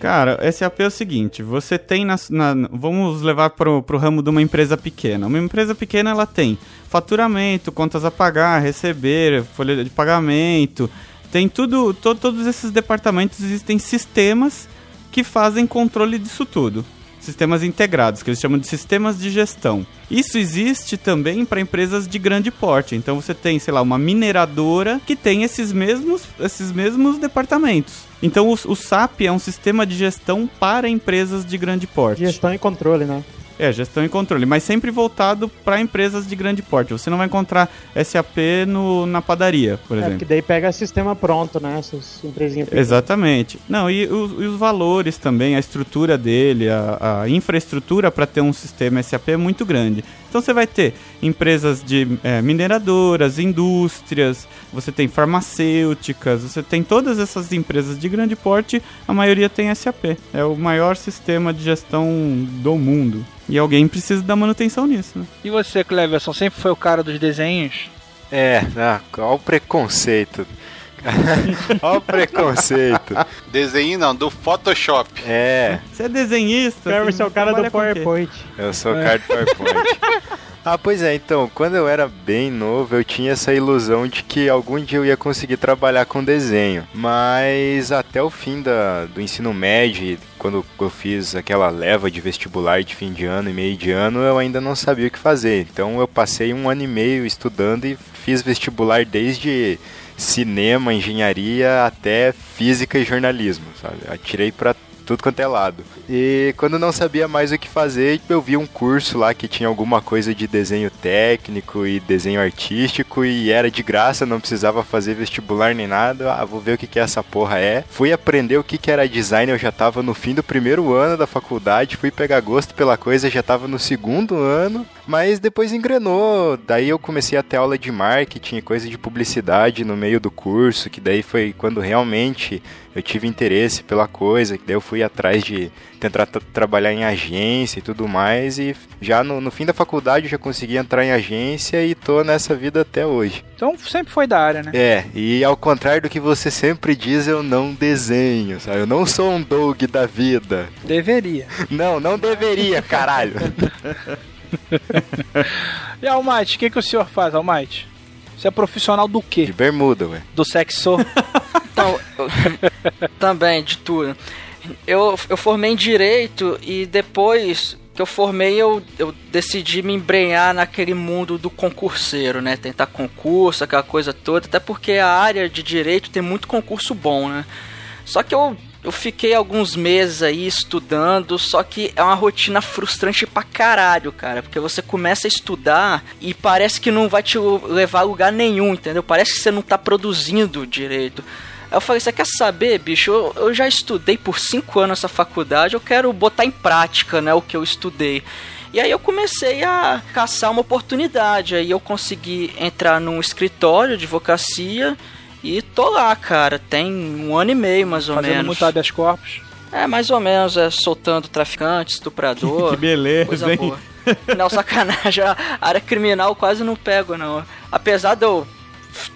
Cara, SAP é o seguinte, você tem na, na- vamos levar pro, pro ramo de uma empresa pequena. Uma empresa pequena ela tem faturamento, contas a pagar, receber, folha de pagamento, tem tudo, to- todos esses departamentos existem sistemas que fazem controle disso tudo. Sistemas integrados, que eles chamam de sistemas de gestão. Isso existe também para empresas de grande porte. Então você tem, sei lá, uma mineradora que tem esses mesmos, esses mesmos departamentos. Então o, o SAP é um sistema de gestão para empresas de grande porte. Gestão e controle, né? É, gestão e controle, mas sempre voltado para empresas de grande porte. Você não vai encontrar SAP no, na padaria, por É, exemplo. porque daí pega sistema pronto, né? Essas empresinhas pequenas. Exatamente. Não, e os, e os valores também, a estrutura dele, a, a infraestrutura para ter um sistema SAP é muito grande. Então você vai ter empresas de eh, mineradoras, indústrias, você tem farmacêuticas, você tem todas essas empresas de grande porte, a maioria tem SAP. É o maior sistema de gestão do mundo. E alguém precisa dar manutenção nisso, né? E você, Cleverson, sempre foi o cara dos desenhos? É, ah, olha o preconceito. olha o preconceito. Desenho não, do Photoshop. É, Você é desenhista? Você ser o cara do? PowerPoint. eu sou o cara do PowerPoint. Ah, pois é, então, quando eu era bem novo, eu tinha essa ilusão de que algum dia eu ia conseguir trabalhar com desenho. Mas até o fim da, do ensino médio, quando eu fiz aquela leva de vestibular de fim de ano e meio de ano, eu ainda não sabia o que fazer. Então eu passei um ano e meio estudando e fiz vestibular desde cinema, engenharia até física e jornalismo, sabe? Atirei pra tudo quanto é lado. E quando não sabia mais o que fazer, eu vi um curso lá que tinha alguma coisa de desenho técnico e desenho artístico e era de graça, não precisava fazer vestibular nem nada. Ah, vou ver o que que essa porra é. Fui aprender o que que era design, eu já tava no fim do primeiro ano da faculdade, fui pegar gosto pela coisa, já tava no segundo ano, mas depois engrenou. Daí eu comecei a ter aula de marketing, coisa de publicidade no meio do curso, que daí foi quando realmente eu tive interesse pela coisa, que daí eu fui fui atrás de tentar tra- trabalhar em agência e tudo mais. E já no, no fim da faculdade eu já consegui entrar em agência e tô nessa vida até hoje. Então sempre foi da área, né? É, e ao contrário do que você sempre diz, eu não desenho, sabe? Eu não sou um Doug da vida. Deveria. Não, não deveria, caralho. E Almighty, o que, que o senhor faz, Almighty? Você é profissional do De quê? bermuda, ué. Do sexo? Então, eu- também, de tudo. Eu, eu formei em Direito e depois que eu formei, eu, eu decidi me embrenhar naquele mundo do concurseiro, né? Tentar concurso, aquela coisa toda. Até porque a área de Direito tem muito concurso bom, né? Só que eu, eu fiquei alguns meses aí estudando, só que é uma rotina frustrante pra caralho, cara. Porque você começa a estudar e parece que não vai te levar a lugar nenhum, entendeu? Parece que você não tá produzindo direito. Aí eu falei, você quer saber, bicho? Eu, eu já estudei por cinco anos essa faculdade, eu quero botar em prática, né, o que eu estudei. E aí eu comecei a caçar uma oportunidade. Aí eu consegui entrar num escritório de advocacia e tô lá, cara. Tem um ano e meio, mais ou Fazendo menos. muito habeas corpus. É, mais ou menos, é soltando traficante, estuprador. Que beleza, coisa hein? boa. Não, sacanagem, a área criminal quase não pego, não. Apesar de eu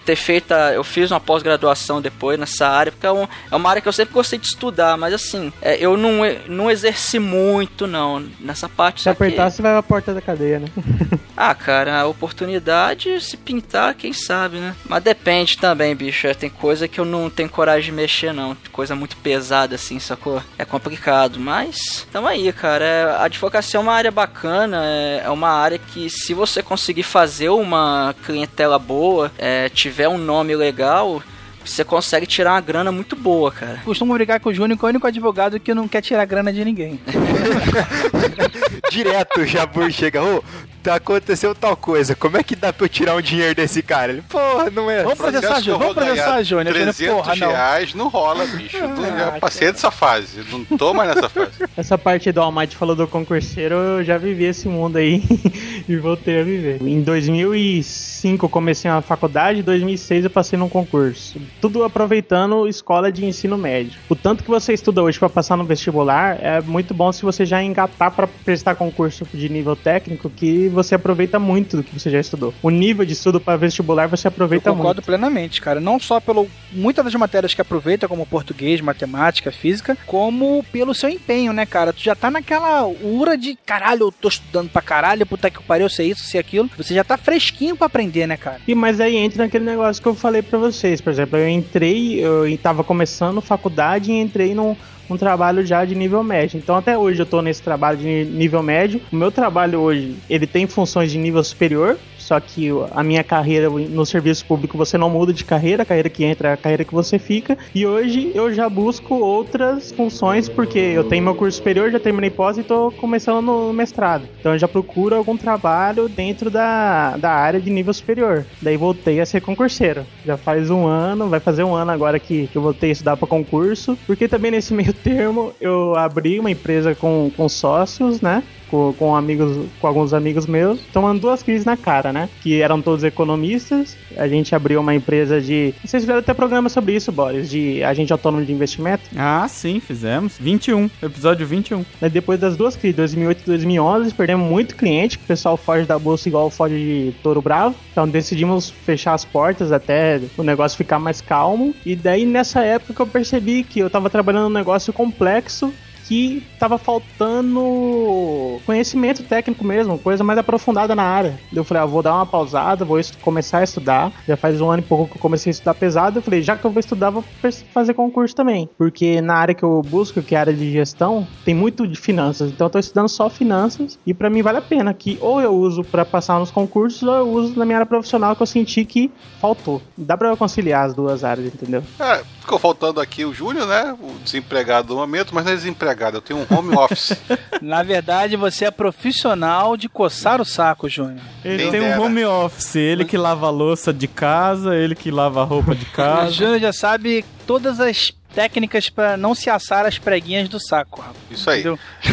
ter feito, a- eu fiz uma pós-graduação depois nessa área, porque é, um- é uma área que eu sempre gostei de estudar, mas assim, é, eu não, não exerci muito, não, nessa parte. Se que- apertar, você vai pra porta da cadeia, né? ah, cara, a oportunidade, se pintar, quem sabe, né? Mas depende também, bicho. é, Tem coisa que eu não tenho coragem de mexer, não. Coisa muito pesada, assim, sacou? É complicado. Mas, tamo aí, cara. É, A advocacia é uma área bacana. É é uma área que, se você conseguir fazer uma clientela boa, é, tiver um nome legal. Você consegue tirar uma grana muito boa, cara. Costumo brigar com o Júnior, que é o único advogado que não quer tirar grana de ninguém. Direto o Jabur chega, ô, aconteceu tal coisa, como é que dá pra eu tirar um dinheiro desse cara? Ele, porra, não é. Vamos processar, que eu Júnior. Vamos processar, Júnior. Júnior, 300 porra, não. reais não rola, bicho. Eu não- já Ah, passei dessa fase. Não tô mais nessa fase. Essa parte do Almighty falou do concurseiro, eu já vivi esse mundo aí e voltei a viver. Em 2005 eu comecei a faculdade, em 2006 eu passei num concurso. Tudo aproveitando escola de ensino médio. O tanto que você estuda hoje para passar no vestibular é muito bom se você já engatar para prestar concurso de nível técnico, que você aproveita muito do que você já estudou. O nível de estudo para vestibular você Eu aproveita concordo muito. plenamente, cara. Não só pelo muitas das matérias que aproveita, como português, matemática, física, como pelo seu empenho, né, cara? Tu já tá naquela ura de caralho, eu tô estudando pra caralho, puta que pariu, eu sei isso, sei aquilo. Você já tá fresquinho pra aprender, né, cara? E mas aí entra naquele negócio que eu falei pra vocês, por exemplo, eu entrei, eu tava começando faculdade e entrei num, num trabalho já de nível médio. Então até hoje eu tô nesse trabalho de nível médio. O meu trabalho hoje, ele tem funções de nível superior, só que a minha carreira no serviço público você não muda de carreira, a carreira que entra é a carreira que você fica. E hoje eu já busco outras funções, porque eu tenho meu curso superior, já terminei pós e tô começando no mestrado. Então eu já procuro algum trabalho dentro da, da área de nível superior. Daí voltei a ser concurseiro. Já faz um ano, vai fazer um ano agora que eu voltei a estudar para concurso, porque também nesse meio termo eu abri uma empresa com, com sócios, né? Com, com amigos, com alguns amigos meus, tomando duas crises na cara, né? Que eram todos economistas. A gente abriu uma empresa de. Vocês fizeram até programa sobre isso, Boris, de agente autônomo de investimento. Ah, sim, fizemos. 21, episódio 21. Mas depois das duas crises, 2008 e 2011, perdemos muito cliente, que o pessoal foge da bolsa igual foge de touro bravo. Então decidimos fechar as portas até o negócio ficar mais calmo. E daí nessa época que eu percebi que eu tava trabalhando num negócio complexo que tava faltando conhecimento técnico mesmo, coisa mais aprofundada na área. Eu falei, ah, vou dar uma pausada, vou começar a estudar. Já faz um ano e pouco que eu comecei a estudar pesado. Eu falei, já que eu vou estudar, vou fazer concurso também. Porque na área que eu busco, que é a área de gestão, tem muito de finanças. Então eu tô estudando só finanças e pra mim vale a pena. Que ou eu uso pra passar nos concursos, ou eu uso na minha área profissional que eu senti que faltou. Dá eu conciliar as duas áreas, entendeu? É, ficou faltando aqui o Júnior, né? O desempregado do momento, mas não é desempregado, eu tenho um home office. Na verdade, você é profissional de coçar o saco, Júnior. Ele tem um dera. home office, ele que lava a louça de casa, ele que lava a roupa de O casa. Júnior já sabe todas as técnicas pra não se assar as preguinhas do saco, rapaz. Isso aí.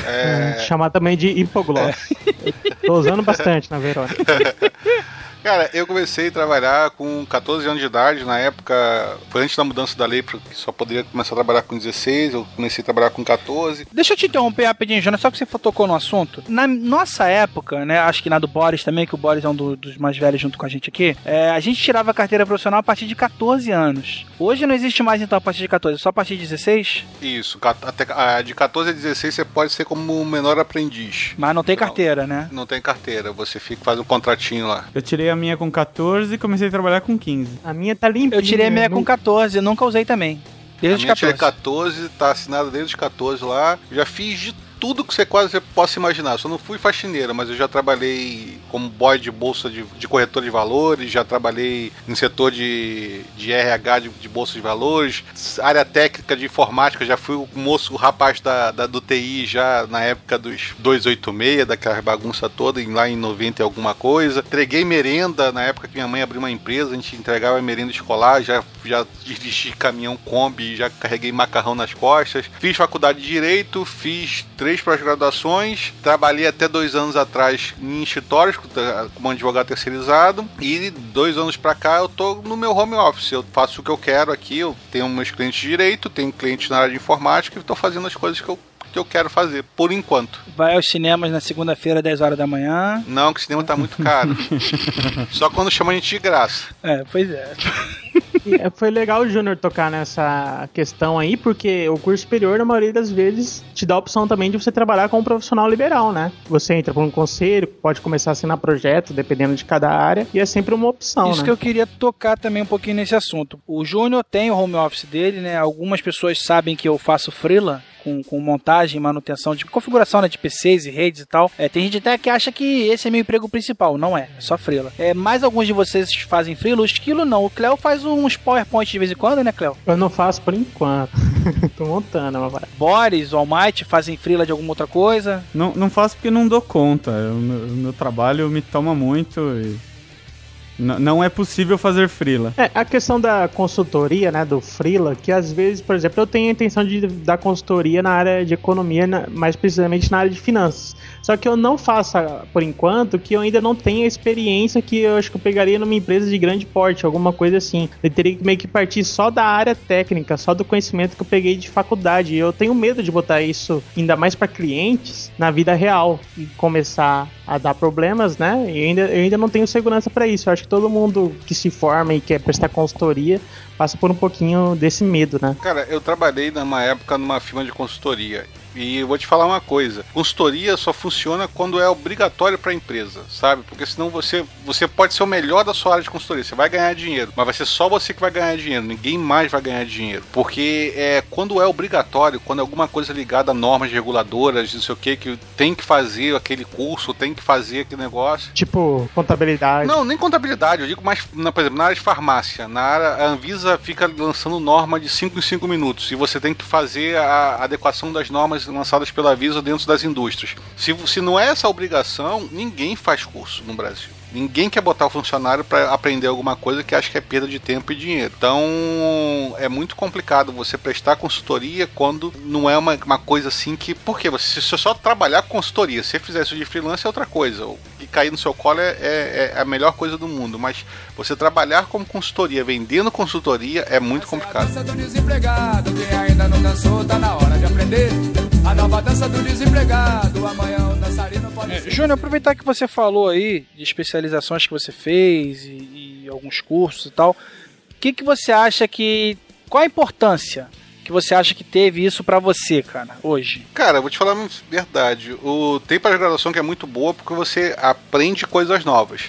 É, Chamar também de hipogloss. Tô usando bastante na Verônica. Cara, eu comecei a trabalhar com 14 anos de idade, na época, foi antes da mudança da lei, porque só poderia começar a trabalhar com 16, eu comecei a trabalhar com 14. Deixa eu te interromper rapidinho, Jonas, só que você tocou no assunto. Na nossa época, né, acho que na do Boris também, que o Boris é um do- dos mais velhos junto com a gente aqui, é, a gente tirava a carteira profissional a partir de 14 anos. Hoje não existe mais então a partir de 14, só a partir de 16, Isso, até, de 14 a 16 você pode ser como menor aprendiz. mas não tem carteira, né? Não tem carteira, você fica faz um contratinho lá. Eu tirei a minha com 14 e comecei a trabalhar com 15. A minha tá limpinha. Eu tirei a minha com 14, eu nunca usei também. A Desde os minha tirei 14. 14, tá assinada desde os 14 lá. Já fiz de tudo que você quase possa imaginar. Só não fui faxineira, mas eu já trabalhei como boy de bolsa de, de corretor de valores, já trabalhei em setor de, de RH de, de bolsa de valores, área técnica de informática, já fui o moço, o rapaz da, da- do TI já na época dos 286, daquela bagunça toda, lá em 90 e alguma coisa. Entreguei merenda na época que minha mãe abriu uma empresa, a gente entregava merenda escolar, já, já dirigi caminhão Kombi, já carreguei macarrão nas costas. Fiz faculdade de Direito, fiz três pós-graduações, trabalhei até dois anos atrás em escritórios como advogado terceirizado e dois anos pra cá eu tô no meu home office. Eu faço o que eu quero aqui, eu tenho meus clientes de direito, tenho clientes na área de informática e tô fazendo as coisas que eu, que eu quero fazer, por enquanto. Vai aos cinemas na segunda-feira, 10 horas da manhã. Não, que o cinema tá muito caro. Só quando chama a gente de graça. É, pois é. E, é, Foi legal o Júnior tocar nessa questão aí, porque o curso superior, na maioria das vezes, te dá a opção também de você trabalhar como profissional liberal, né? Você entra por um conselho, pode começar a assinar projeto, dependendo de cada área, e é sempre uma opção, Isso né? que eu queria tocar também um pouquinho nesse assunto. O Júnior tem o home office dele, né? Algumas pessoas sabem que eu faço freela. Com, com montagem e manutenção de configuração né, de PCs e redes e tal. É, tem gente até que acha que esse é meu emprego principal. Não é, é só freela. É, mais alguns de vocês fazem freela, o Esquilo não. O Cleo faz uns PowerPoint de vez em quando, né, Cleo? Eu não faço por enquanto. Tô montando, mas vai. Boris, o Almighty fazem freela de alguma outra coisa. Não, não faço porque não dou conta. O meu, o meu trabalho me toma muito e. n- Não é possível fazer frila. É, a questão da consultoria, né, do freela, que às vezes, por exemplo, eu tenho a intenção de dar consultoria na área de economia, na- mais precisamente na área de finanças. Só que eu não faço, ah, por enquanto, que eu ainda não tenho a experiência que eu acho que eu pegaria numa empresa de grande porte, alguma coisa assim. Eu teria que meio que partir só da área técnica, só do conhecimento que eu peguei de faculdade. Eu tenho medo de botar isso, ainda mais para clientes, na vida real e começar a dar problemas, né? E ainda, eu ainda não tenho segurança para isso. Eu acho que todo mundo que se forma e quer prestar consultoria passa por um pouquinho desse medo, né? Cara, eu trabalhei numa época numa firma de consultoria. E eu vou te falar uma coisa: consultoria só funciona quando é obrigatório para a empresa, sabe? Porque senão você, você pode ser o melhor da sua área de consultoria, você vai ganhar dinheiro, mas vai ser só você que vai ganhar dinheiro, ninguém mais vai ganhar dinheiro. Porque é, quando é obrigatório, quando é alguma coisa ligada a normas reguladoras, não sei o que, que tem que fazer aquele curso, tem que fazer aquele negócio. Tipo, contabilidade. Não, nem contabilidade, eu digo mais, na, por exemplo, na área de farmácia. Na área, a Anvisa fica lançando norma de 5 em 5 minutos e você tem que fazer a adequação das normas lançadas pela Anvisa dentro das indústrias. Se, se não é essa obrigação, ninguém faz curso no Brasil. Ninguém quer botar o funcionário para aprender alguma coisa que acha que é perda de tempo e dinheiro. Então é muito complicado você prestar consultoria quando não é uma, uma coisa assim que. Por quê? Você, se você só trabalhar com consultoria, se você fizer isso de freelance é outra coisa. Cair no seu colo é, é- é a melhor coisa do mundo. Mas você trabalhar como consultoria, vendendo consultoria, é muito A complicado. dança do desempregado, quem ainda não dançou, tá na hora de aprender. A nova dança do desempregado, amanhã o dançarino pode É, ser. Júnior, aproveitar que você falou aí de especializações que você fez e, e alguns cursos e tal, o que, que você acha que. Qual a importância que você acha que teve isso pra você, cara, hoje? Cara, eu vou te falar a verdade. O, tem pós-graduação que é muito boa porque você aprende coisas novas.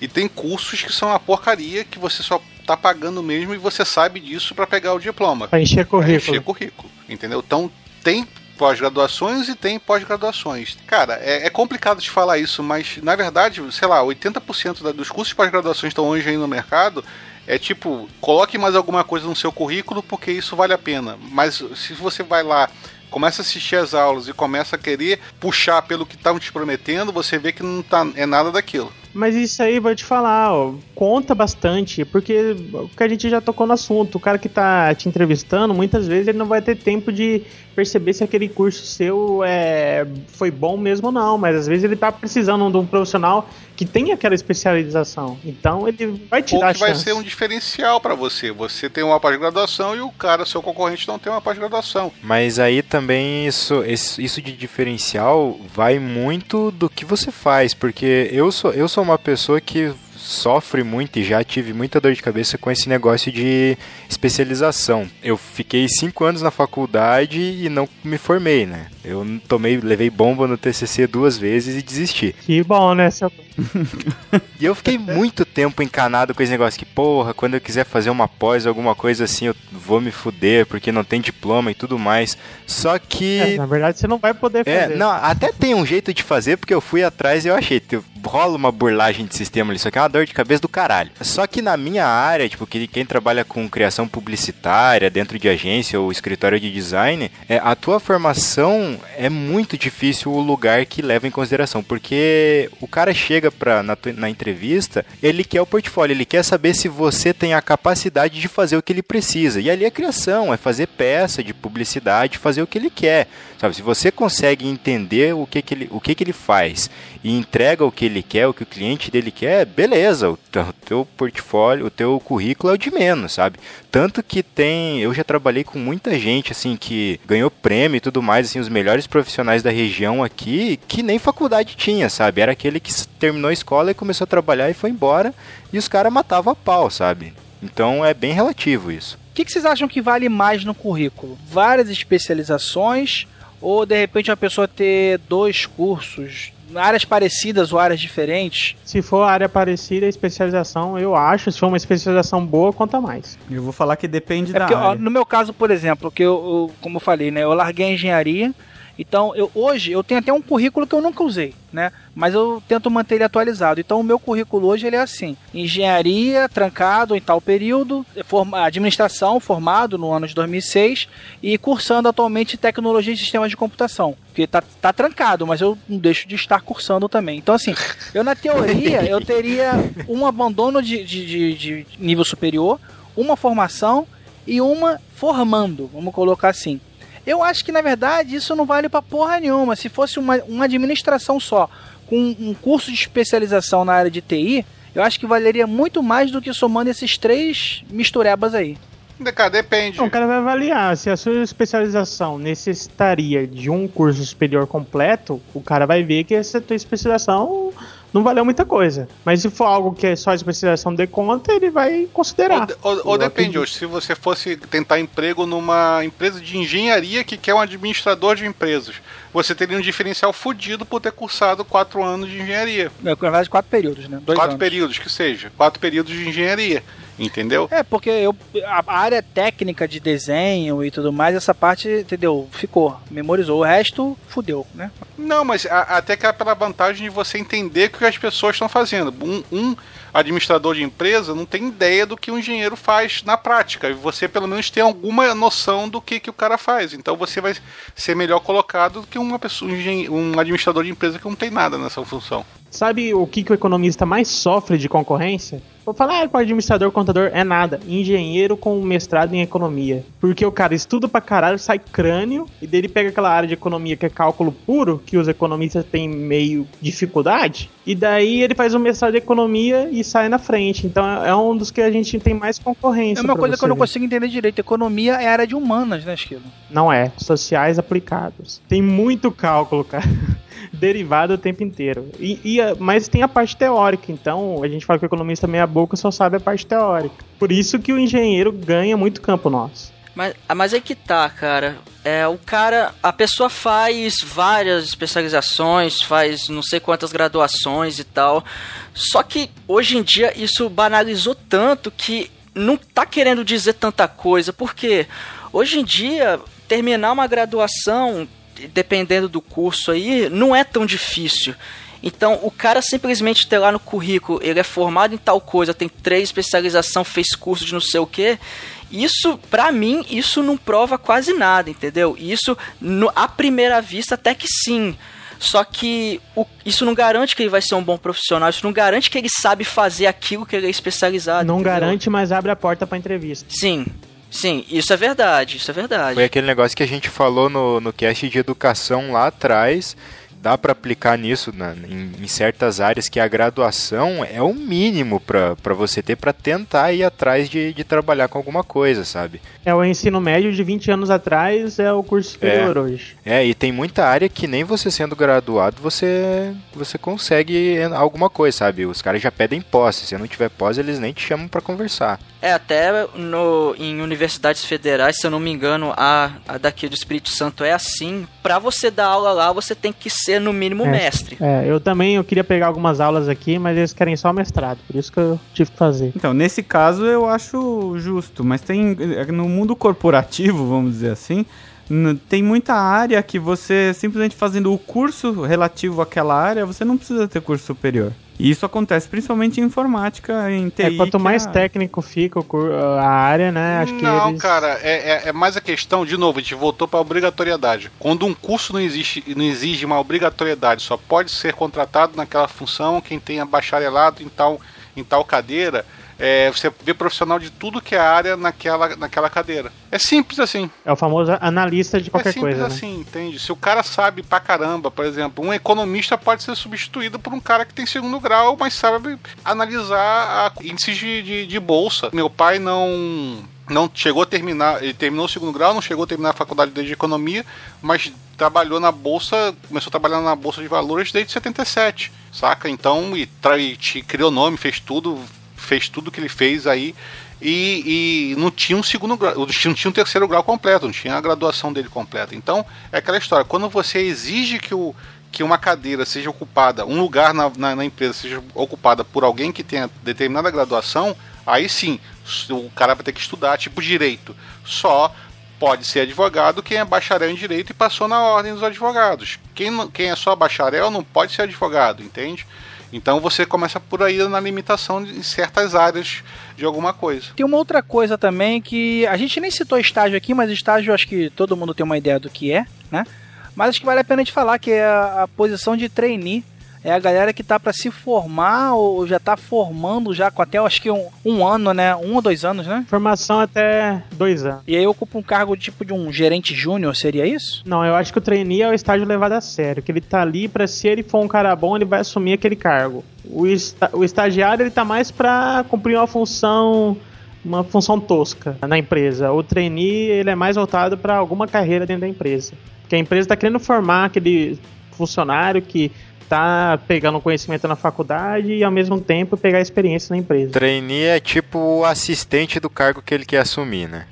E tem cursos que são uma porcaria que você só tá pagando mesmo e você sabe disso para pegar o diploma. Pra encher Pra currículo. encher currículo. Entendeu? Então tem pós-graduações e tem pós-graduações. Cara, é, é complicado de falar isso, mas na verdade, sei lá, 80% da- dos cursos de pós-graduações estão hoje aí no mercado. É tipo, coloque mais alguma coisa no seu currículo porque isso vale a pena. Mas se você vai lá, começa a assistir as aulas e começa a querer puxar pelo que estavam te prometendo, você vê que não tá, é nada daquilo. Mas isso aí, vou te falar, ó, conta bastante, porque que a gente já tocou no assunto, o cara que tá te entrevistando, muitas vezes ele não vai ter tempo de perceber se aquele curso seu é, foi bom mesmo ou não, mas às vezes ele tá precisando de um profissional que tem aquela especialização. Então ele vai te Ou dar que vai ser um diferencial pra você. Você tem uma pós-graduação e o cara, seu concorrente, não tem uma pós-graduação. Mas aí também isso, isso de diferencial vai muito do que você faz, porque eu sou, eu sou uma pessoa que sofre muito e já tive muita dor de cabeça com esse negócio de especialização. Eu fiquei cinco anos na faculdade e não me formei, né? Eu tomei, levei bomba no TCC duas vezes e desisti. Que bom, né, seu... E eu fiquei muito tempo encanado com esse negócio que, porra, quando eu quiser fazer uma pós, alguma coisa assim, eu vou me fuder, porque não tem diploma e tudo mais. Só que. É, na verdade, você não vai poder É, fazer. não, até tem um jeito de fazer, porque eu fui atrás e eu achei. Rola uma burlagem de sistema ali, isso aqui é uma dor de cabeça do caralho. Só que na minha área, tipo, que quem trabalha com criação publicitária dentro de agência ou escritório de design, é, a tua formação é muito difícil o lugar que leva em consideração, porque o cara chega pra, na, na entrevista, ele quer o portfólio, ele quer saber se você tem a capacidade de fazer o que ele precisa. E ali é criação, é fazer peça de publicidade, fazer o que ele quer. Sabe, se você consegue entender o que, que, ele, o que, que ele faz e entrega o que ele quer, o que o cliente dele quer, beleza, o o teu portfólio, o teu currículo é o de menos, sabe? Tanto que tem, eu já trabalhei com muita gente assim que ganhou prêmio e tudo mais, assim, os melhores profissionais da região aqui, que nem faculdade tinha, sabe? Era aquele que terminou a escola e começou a trabalhar e foi embora, e os caras matavam a pau, sabe? Então é bem relativo isso. O que, que vocês acham que vale mais no currículo? Várias especializações ou de repente uma pessoa ter dois cursos, áreas parecidas ou áreas diferentes? Se for área parecida, especialização, eu acho, se for uma especialização boa, conta mais. Eu vou falar que depende É da porque, ó, área. no meu caso, por exemplo, que eu, eu- como eu falei, né, eu larguei a engenharia, então eu hoje eu tenho até um currículo que eu nunca usei, né? Mas eu tento manter ele atualizado. Então o meu currículo hoje ele é assim: engenharia trancado em tal período, forma- administração formado no ano de 2006 e cursando atualmente tecnologia e sistemas de computação. Porque tá, tá trancado, mas eu não deixo de estar cursando também. Então assim, eu na teoria eu teria um abandono de, de, de- de nível superior, uma formação e uma formando, vamos colocar assim. Eu acho que na verdade isso não vale pra porra nenhuma. Se fosse uma, uma administração só, com um curso de especialização na área de TI, eu acho que valeria muito mais do que somando esses três misturebas aí. Cara, depende. Então, o cara vai avaliar se a sua especialização necessitaria de um curso superior completo, o cara vai ver que essa tua especialização não valeu muita coisa. Mas se for algo que é só especialização de conta, ele vai considerar. Ou, ou- ou depende, hoje, se você fosse tentar emprego numa empresa de engenharia que quer um administrador de empresas, você teria um diferencial fudido por ter cursado quatro anos de engenharia. Na verdade, quatro períodos, né? Dois quatro anos. períodos, que seja. Quatro períodos de engenharia. Entendeu? É, porque eu, a área técnica de desenho e tudo mais, essa parte, entendeu? Ficou, memorizou. O resto, fudeu, né? Não, mas a- até que é pela vantagem de você entender o que as pessoas estão fazendo. Um, um administrador de empresa não tem ideia do que um engenheiro faz na prática. E você, pelo menos, tem alguma noção do que, que o cara faz. Então você vai ser melhor colocado do que uma pessoa, um, um administrador de empresa que não tem nada nessa função. Sabe o que, que o economista mais sofre de concorrência? Vou falar, ah, com administrador, contador, é nada. Engenheiro com mestrado em economia. Porque o cara estuda pra caralho, sai crânio, e dele pega aquela área de economia que é cálculo puro, que os economistas têm meio dificuldade, e daí ele faz um mestrado em economia e sai na frente. Então é um dos que a gente tem mais concorrência. É uma coisa que eu não ver. consigo entender direito. Economia é área de humanas, né, Esquilo? Não é, sociais aplicados. Tem muito cálculo, cara. Derivado o tempo inteiro. E, e a- mas tem a parte teórica, então a gente fala que o economista meia boca só sabe a parte teórica. Por isso que o engenheiro ganha muito campo nosso. Mas, ah, mas aí que tá, cara. É, o cara, a pessoa faz várias especializações, faz não sei quantas graduações e tal. Só que hoje em dia isso banalizou tanto que não tá querendo dizer tanta coisa. Porque hoje em dia terminar uma graduação, dependendo do curso aí, não é tão difícil. Então, o cara simplesmente ter lá no currículo, ele é formado em tal coisa, tem três especialização, fez curso de não sei o que. Isso, pra mim, isso não prova quase nada, entendeu? Isso, no, à primeira vista, até que sim. Só que o- isso não garante que ele vai ser um bom profissional, isso não garante que ele sabe fazer aquilo que ele é especializado. Não entendeu? garante, mas abre a porta pra entrevista. Sim, sim, isso é verdade, isso é verdade. Foi aquele negócio que a gente falou no, no cast de educação lá atrás. Dá pra aplicar nisso na- em, em certas áreas que a graduação é o mínimo pra pra você ter pra tentar ir atrás de, de trabalhar com alguma coisa, sabe? É o ensino médio de 20 anos atrás, é o curso superior hoje. É, e tem muita área que nem você sendo graduado você você consegue alguma coisa, sabe? Os caras já pedem posse. Se não tiver posse, eles nem te chamam pra conversar. É, até no, em universidades federais, se eu não me engano, a, a daqui do Espírito Santo é assim. Pra você dar aula lá, você tem que ser no mínimo É. mestre. É, eu também eu queria pegar algumas aulas aqui, mas eles querem só mestrado, por isso que eu tive que fazer. Então, nesse caso eu acho justo, mas tem no mundo corporativo, vamos dizer assim, tem muita área que você simplesmente fazendo o curso relativo àquela área, você não precisa ter curso superior. E isso acontece principalmente em informática, em TI. É, quanto que mais a- técnico fica a área, né? Acho que não, eles... cara, é, é, é mais a questão, de novo, a gente voltou para obrigatoriedade. Quando um curso não existe, não exige uma obrigatoriedade, só pode ser contratado naquela função quem tenha bacharelado em tal, em tal cadeira, é, você vê profissional de tudo que é área naquela, naquela cadeira. É simples assim. É o famoso analista de é qualquer simples coisa, né? assim, entende? Se o cara sabe pra caramba, por exemplo, um economista pode ser substituído por um cara que tem segundo grau, mas sabe analisar índices de, de, de bolsa. Meu pai não não chegou a terminar, ele terminou o segundo grau, não chegou a terminar a faculdade de economia, mas trabalhou na bolsa, começou a trabalhar na bolsa de valores desde 77, saca? Então, e, e criou nome, fez tudo, fez tudo que ele fez aí e, e não tinha um segundo grau, não tinha um terceiro grau completo, não tinha a graduação dele completa. Então, é aquela história, quando você exige que o que uma cadeira seja ocupada, um lugar na, na, na empresa seja ocupada por alguém que tenha determinada graduação, aí sim, o cara vai ter que estudar, tipo direito. Só pode ser advogado quem é bacharel em direito e passou na ordem dos advogados. Quem, quem é só bacharel não pode ser advogado, entende? Então você começa por aí na limitação de- em certas áreas de alguma coisa. Tem uma outra coisa também que a gente nem citou estágio aqui, mas estágio acho que todo mundo tem uma ideia do que é, né? Mas acho que vale a pena gente falar que é a, a posição de trainee. É a galera que tá para se formar ou já tá formando já com até acho que um, um ano, né? Um ou dois anos, né? Formação até dois anos. E aí ocupa um cargo tipo de um gerente júnior, seria isso? Não, eu acho que o trainee é o estágio levado a sério, que ele tá ali pra se ele for um cara bom, ele vai assumir aquele cargo. O, esta- o estagiário, ele tá mais pra cumprir uma função uma função tosca na empresa. O trainee, ele é mais voltado pra alguma carreira dentro da empresa. Porque a empresa tá querendo formar aquele funcionário que tá pegando conhecimento na faculdade e ao mesmo tempo pegar experiência na empresa. Trainee é tipo o assistente do cargo que ele quer assumir, né?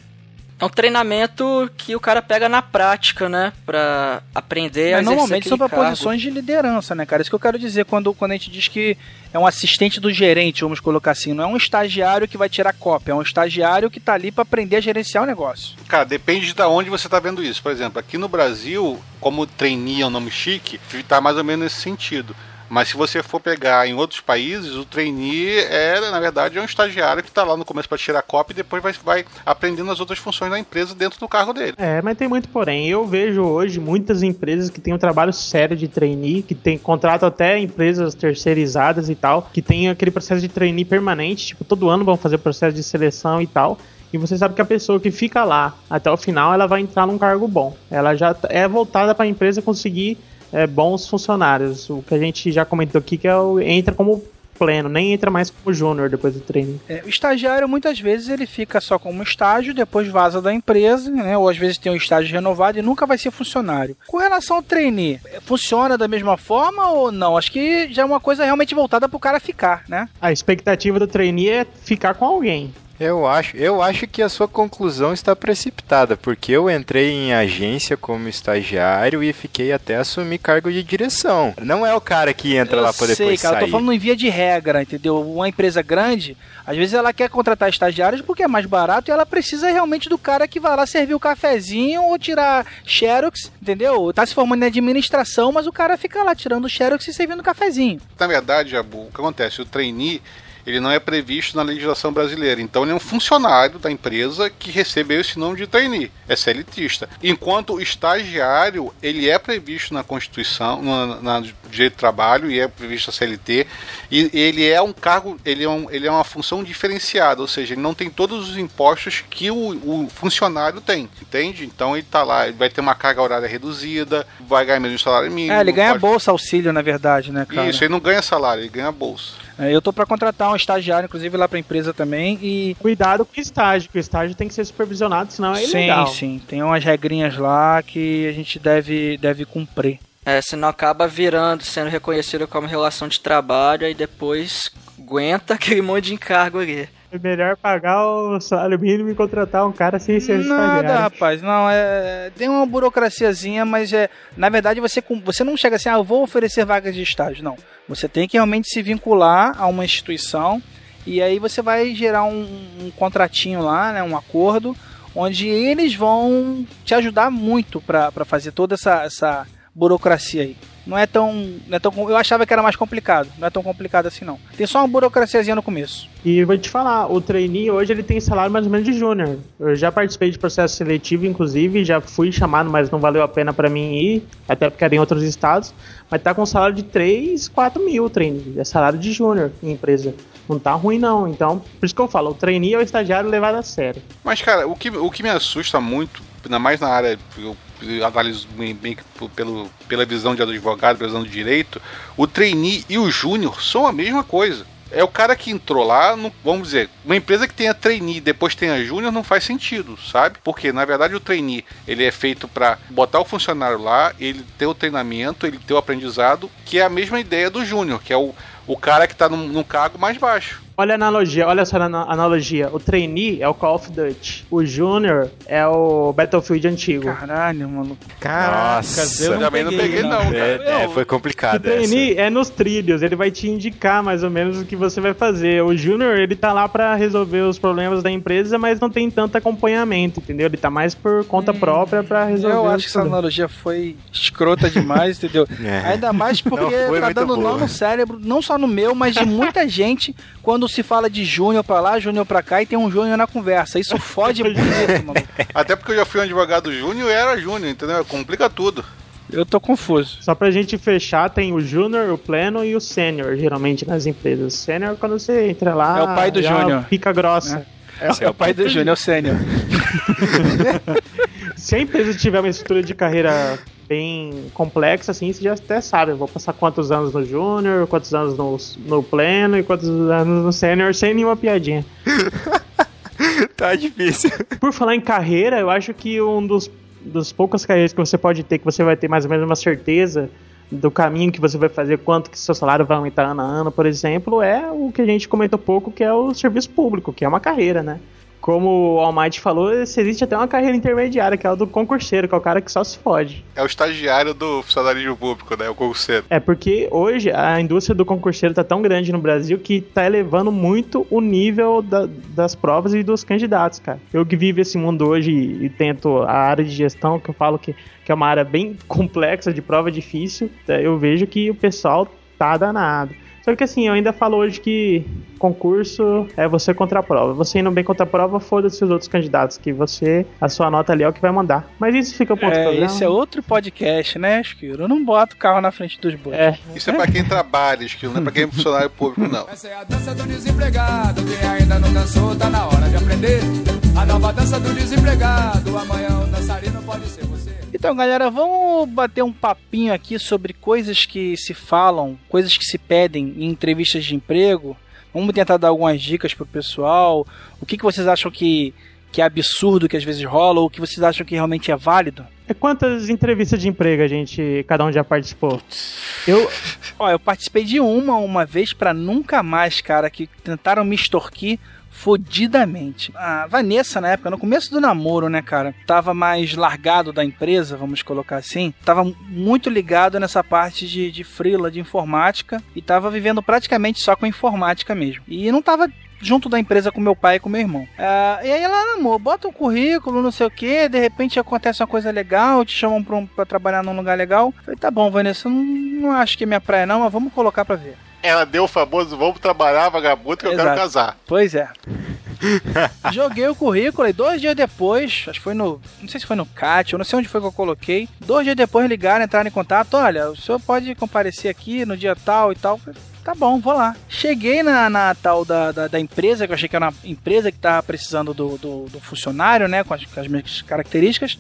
É um treinamento que o cara pega na prática, né? Pra aprender a Mas exercer normalmente são cargo. posições de liderança, né, cara? Isso que eu quero dizer quando, quando a gente diz que é um assistente do gerente, vamos colocar assim. Não é um estagiário que vai tirar cópia, é um estagiário que tá ali para aprender a gerenciar o negócio. Cara, depende de onde você está vendo isso. Por exemplo, aqui no Brasil, como trainee é um nome chique, tá mais ou menos nesse sentido. Mas se você for pegar em outros países, o trainee é, na verdade, é um estagiário que está lá no começo para tirar cópia e depois vai, vai aprendendo as outras funções da empresa dentro do cargo dele. É, mas tem muito porém. Eu vejo hoje muitas empresas que têm um trabalho sério de trainee, que tem contrato até empresas terceirizadas e tal, que tem aquele processo de trainee permanente, tipo, todo ano vão fazer processo de seleção e tal. E você sabe que a pessoa que fica lá até o final, ela vai entrar num cargo bom. Ela já é voltada para a empresa conseguir é, bons funcionários. O que a gente já comentou aqui que é o, entra como pleno, nem entra mais como júnior depois do trainee. É, o estagiário, muitas vezes, ele fica só como estágio, depois vaza da empresa, né? Ou às vezes tem um estágio renovado e nunca vai ser funcionário. Com relação ao trainee, é, funciona da mesma forma ou não? Acho que já é uma coisa realmente voltada pro cara ficar, né? A expectativa do trainee é ficar com alguém. Eu acho, eu acho que a sua conclusão está precipitada, porque eu entrei em agência como estagiário e fiquei até assumir cargo de direção. Não é o cara que entra eu lá pra sei, depois cara, eu sair. tô falando em via de regra, entendeu? Uma empresa grande, às vezes ela quer contratar estagiários porque é mais barato e ela precisa realmente do cara que vai lá servir o cafezinho ou tirar xerox, entendeu? Tá se formando em administração, mas o cara fica lá tirando xerox e servindo cafezinho. Na verdade, Jabu, o que acontece? O trainee, ele não é previsto na legislação brasileira. Então ele é um funcionário da empresa que recebeu esse nome de trainee, é CLTista. Enquanto o estagiário, ele é previsto na Constituição, na, na direito do trabalho e é previsto a CLT, e ele é um cargo, ele é, um, ele é uma função diferenciada, ou seja, ele não tem todos os impostos que o, o funcionário tem, entende? Então ele tá lá, ele vai ter uma carga horária reduzida, vai ganhar menos salário mínimo. É, ele ganha pode- bolsa auxílio, na verdade, né, cara? Isso, ele não ganha salário, ele ganha bolsa. É, eu tô pra contratar um estagiário, inclusive, lá pra empresa também, e... Cuidado com o estágio, que o estágio tem que ser supervisionado, senão é sim, ilegal. sim, tem umas regrinhas lá que a gente deve, deve cumprir. É, senão acaba virando, sendo reconhecido como relação de trabalho e depois aguenta aquele monte de encargo ali. É melhor pagar o salário mínimo e contratar um cara sem ser Nada, estagiário. rapaz, não, é. Tem uma burocraciazinha, mas é. Na verdade, você, você não chega assim, ah, eu vou oferecer vagas de estágio. Não. Você tem que realmente se vincular a uma instituição e aí você vai gerar um, um contratinho lá, né? Um acordo, onde eles vão te ajudar muito pra fazer toda essa, essa burocracia aí. Não é tão. Não é tão. Eu achava que era mais complicado. Não é tão complicado assim, não. Tem só uma burocraciazinha no começo. E vou te falar, o trainee hoje ele tem salário mais ou menos de júnior. Eu já participei de processo seletivo, inclusive, já fui chamado, mas não valeu a pena pra mim ir, até porque era em outros estados. Mas tá com salário de 3, 4 mil o trainee. É salário de júnior em empresa. Não tá ruim não. Então, por isso que eu falo, o trainee é o estagiário levado a sério. Mas, cara, o que, o que me assusta muito, ainda mais na área, eu analiso bem, pelo, pela visão de advogado, pela visão do direito, o trainee e o júnior são a mesma coisa. É o cara que entrou lá, vamos dizer, uma empresa que tenha trainee e depois tenha júnior não faz sentido, sabe? Porque na verdade o trainee ele é feito para botar o funcionário lá, ele ter o treinamento, ele ter o aprendizado, que é a mesma ideia do júnior, que é o, o cara que está num, num cargo mais baixo. Olha a analogia, olha essa ana- analogia. O trainee é o Call of Duty. O júnior é o Battlefield antigo. Caralho, mano. Caracas, eu eu não também não peguei, peguei, não, cara. É, é, foi O complicado essa. trainee é nos trilhos, ele vai te indicar mais ou menos o que você vai fazer. O júnior, ele tá lá pra resolver os problemas da empresa, mas não tem tanto acompanhamento, entendeu? Ele tá mais por conta própria pra resolver Eu acho que essa analogia foi escrota demais, entendeu? É. Ainda mais porque Não, tá dando nó no cérebro, não só no meu, mas de muita gente, quando se fala de Júnior pra lá, Júnior pra cá e tem um Júnior na conversa. Isso fode bonito, mano. Até porque eu já fui um advogado júnior e era júnior, entendeu? Complica tudo. Eu tô confuso. Só pra gente fechar, tem o júnior, o pleno e o sênior, geralmente nas empresas. Sênior, quando você entra lá. É o pai do júnior. Fica grossa. Esse é o pai do Júnior, é o sênior. Se a empresa tiver uma estrutura de carreira bem complexa, assim, você já até sabe. Eu vou passar quantos anos no júnior, quantos anos no, no pleno e quantos anos no sênior, sem nenhuma piadinha. Tá difícil. Por falar em carreira, eu acho que um dos, dos poucas carreiras que você pode ter, que você vai ter mais ou menos uma certeza do caminho que você vai fazer, quanto que seu salário vai aumentar ano a ano, por exemplo, é o que a gente comentou pouco, que é o serviço público, que é uma carreira, né? Como o Almighty falou, existe até uma carreira intermediária, que é a do concurseiro, que é o cara que só se fode. É o estagiário do funcionalismo público, né? O concurseiro. É porque hoje a indústria do concurseiro tá tão grande no Brasil que tá elevando muito o nível da- das provas e dos candidatos, cara. Eu que vivo esse mundo hoje e, e tento a área de gestão, que eu falo que, que é uma área bem complexa, de prova difícil, tá? eu vejo que o pessoal tá danado. Só que assim, eu ainda falo hoje que concurso é você contra a prova. Você indo bem contra a prova, foda-se os outros candidatos, que você, a sua nota ali é o que vai mandar. Mas isso fica pro outro É, programa. esse é outro podcast, né, Esquiro? Eu não boto o carro na frente dos bois. É. Isso é pra quem trabalha, Esquilo, não é pra quem é funcionário público, não. Essa é a dança do desempregado. Quem ainda não dançou, tá na hora de aprender. A nova dança do desempregado. Amanhã o dançarino pode ser você. Então, galera, vamos bater um papinho aqui sobre coisas que se falam, coisas que se pedem em entrevistas de emprego. Vamos tentar dar algumas dicas pro pessoal. O que, que vocês acham que, que é absurdo que às vezes rola, ou o que vocês acham que realmente é válido? É quantas entrevistas de emprego a gente, cada um já participou? Eu, Ó, eu participei de uma uma vez pra nunca mais, cara, que tentaram me extorquir fodidamente. A Vanessa, na época, no começo do namoro, né, cara, tava mais largado da empresa, vamos colocar assim, tava muito ligado nessa parte de, de freela, de informática, e tava vivendo praticamente só com informática mesmo. E não tava junto da empresa com meu pai e com meu irmão. Ah, e aí ela, amor, bota um currículo, não sei o que, de repente acontece uma coisa legal, te chamam pra, um- pra trabalhar num lugar legal. Falei, tá bom, Vanessa, não, não acho que é minha praia não, mas vamos colocar pra ver. Ela deu o famoso vamos trabalhar, vagabundo, que eu quero casar. Pois é. Joguei o currículo e dois dias depois, acho que foi no. Não sei se foi no CAT, eu não sei onde foi que eu coloquei. Dois dias depois ligaram, entraram em contato. Olha, o senhor pode comparecer aqui no dia tal e tal. Falei, Tá bom, vou lá. Cheguei na, na tal da, da, da empresa, que eu achei que era uma empresa que tava precisando do, do, do funcionário, né? Com as, com as minhas características.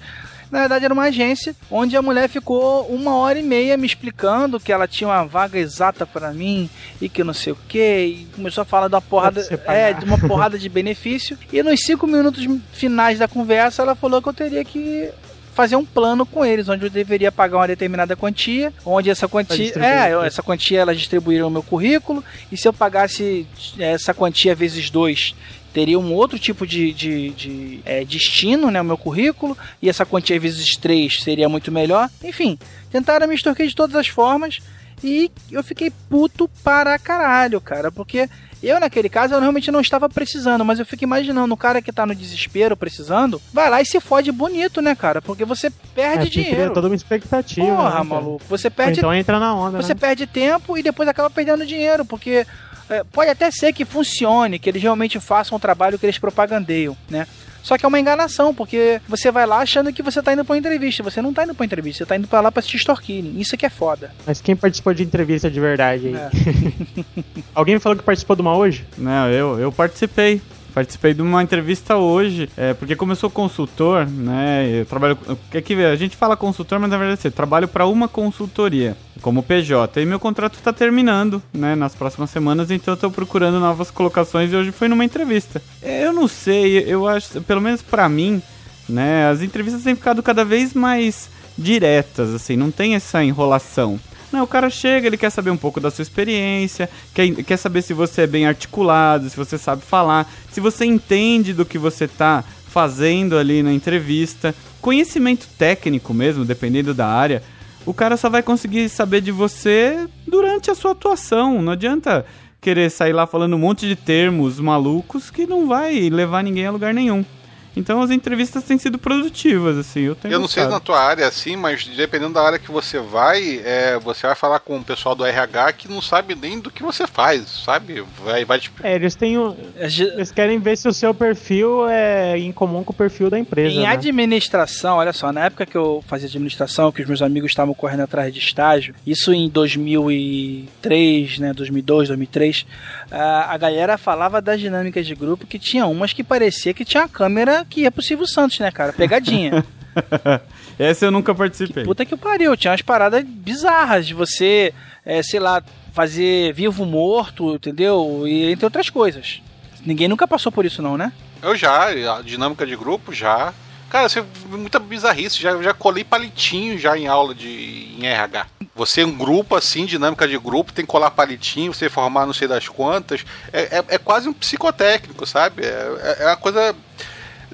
Na verdade, era uma agência onde a mulher ficou uma hora e meia me explicando que ela tinha uma vaga exata para mim e que não sei o que. E começou a falar de uma porrada, é, de uma porrada de benefício. E nos cinco minutos finais da conversa, ela falou que eu teria que fazer um plano com eles, onde eu deveria pagar uma determinada quantia, onde essa quantia, é, essa quantia elas distribuíram o meu currículo, e se eu pagasse é, essa quantia vezes dois, teria um outro tipo de, de, de, é, destino, né, o meu currículo, e essa quantia vezes três seria muito melhor. Enfim, tentaram me extorquir de todas as formas, e eu fiquei puto para caralho, cara, porque eu, naquele caso, eu realmente não estava precisando, mas eu fico imaginando o cara que tá no desespero, precisando, vai lá e se fode bonito, né, cara? Porque você É, perde porque cria dinheiro. toda uma expectativa. Porra, né, maluco. Você perde, Então entra na onda, você né? perde tempo e depois acaba perdendo dinheiro, porque é, pode até ser que funcione, que eles realmente façam o trabalho que eles propagandeiam, né? Só que é uma enganação, porque você vai lá achando que você tá indo pra uma entrevista. Você não tá indo pra uma entrevista, você tá indo pra lá pra te extorquirem. Isso que é foda. Mas quem participou de entrevista de verdade aí? É. Alguém me falou que participou de uma hoje? Não, eu, eu participei. Participei de uma entrevista hoje, é, porque como eu sou consultor, né, eu trabalho, é que a gente fala consultor, mas na verdade eu trabalho para uma consultoria, como PJ, e meu contrato está terminando, né, nas próximas semanas, então eu tô procurando novas colocações e hoje foi numa entrevista. Eu não sei, eu acho, pelo menos para mim, né, as entrevistas têm ficado cada vez mais diretas, assim, não tem essa enrolação. Não, o cara chega, ele quer saber um pouco da sua experiência, quer, quer saber se você é bem articulado, se você sabe falar, se você entende do que você tá fazendo ali na entrevista. Conhecimento técnico mesmo, dependendo da área, o cara só vai conseguir saber de você durante a sua atuação. Não adianta querer sair lá falando um monte de termos malucos que não vai levar ninguém a lugar nenhum. Então as entrevistas têm sido produtivas, assim, eu tenho Eu não sei na tua área assim, mas dependendo da área que você vai, é, você vai falar com o pessoal do RH que não sabe nem do que você faz, sabe? Vai, vai te... É, eles têm um- É, Eles querem ver se o seu perfil é em comum com o perfil da empresa. Em né? administração, olha só, na época que eu fazia administração, que os meus amigos estavam correndo atrás de estágio, isso em 2003, né, 2002, 2003, a, a galera falava das dinâmicas de grupo que tinha umas que parecia que tinha a câmera que ia pro Silvio Santos, né, cara? Pegadinha. Essa eu nunca participei. Puta que pariu, tinha umas paradas bizarras de você, é, sei lá, fazer vivo morto, entendeu? E entre outras coisas. Ninguém nunca passou por isso não, né? Eu já, a dinâmica de grupo já. Cara, você muita bizarrice, já, já colei palitinho já em aula de em RH. Você um grupo assim, dinâmica de grupo, tem que colar palitinho, você formar não sei das quantas. É, é, é quase um psicotécnico, sabe? É, é- é uma coisa.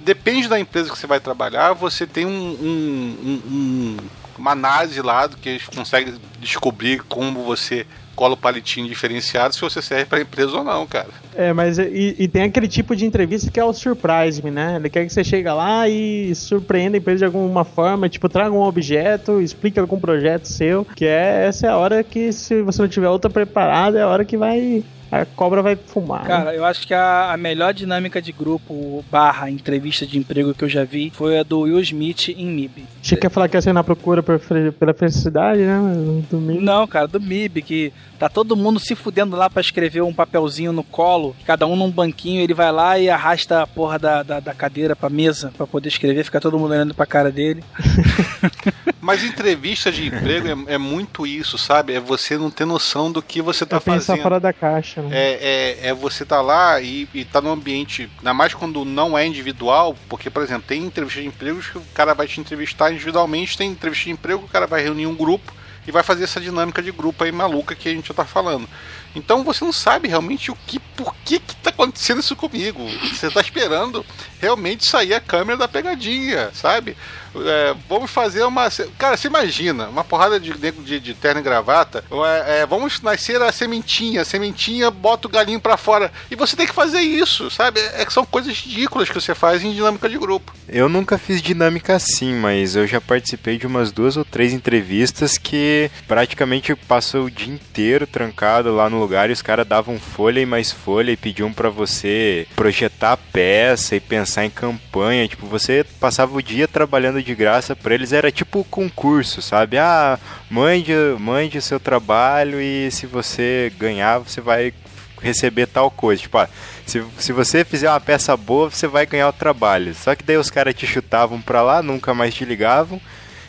Depende da empresa que você vai trabalhar, você tem um, um- um- um- uma análise lá do que eles conseguem descobrir como você cola o palitinho diferenciado, se você serve para empresa ou não, cara. É, mas e, e tem aquele tipo de entrevista que é o surprise me, né? Ele quer que você chegue lá e surpreenda a empresa de alguma forma, tipo, traga um objeto, explique algum projeto seu, que é essa é a hora que se você não tiver outra preparada, é a hora que vai a cobra vai fumar. né? Cara, eu acho que a, a melhor dinâmica de grupo barra entrevista de emprego que eu já vi foi a do Will Smith em MIB. Achei que ia falar que ia ser na procura pela felicidade, né? Mas Domingo. Não, cara, do MIB, que tá todo mundo se fudendo lá pra escrever um papelzinho no colo, cada um num banquinho, ele vai lá e arrasta a porra da, da, da cadeira pra mesa pra poder escrever, fica todo mundo olhando pra cara dele. Mas entrevista de emprego é, é muito isso, sabe? É você não ter noção do que você tá É pensar fazendo. fora da caixa. Né? É, é, é você tá lá e, e tá no ambiente, ainda mais quando não é individual, porque, por exemplo, tem entrevista de empregos que o cara vai te entrevistar individualmente, tem entrevista de emprego que o cara vai reunir um grupo e vai fazer essa dinâmica de grupo aí maluca que a gente já tá falando. Então você não sabe realmente o que, por que que tá acontecendo isso comigo. Você tá esperando realmente sair a câmera da pegadinha, sabe? É, vamos fazer uma. Cara, você imagina, uma porrada de de, de terno e gravata. É, é, vamos nascer a sementinha, a sementinha bota o galinho pra fora. E você tem que fazer isso, sabe? É que são coisas ridículas que você faz em dinâmica de grupo. Eu nunca fiz dinâmica assim, mas eu já participei de umas duas ou três entrevistas que praticamente passou o dia inteiro trancado lá no lugar e os caras davam folha e mais folha e pediam para você projetar a peça e pensar em campanha. Tipo, você passava o dia trabalhando de graça para eles, era tipo concurso, sabe? Ah, mande, mande seu trabalho e se você ganhar, você vai receber tal coisa. Tipo, ah, se, se você fizer uma peça boa, você vai ganhar o trabalho. Só que daí os caras te chutavam pra lá, nunca mais te ligavam.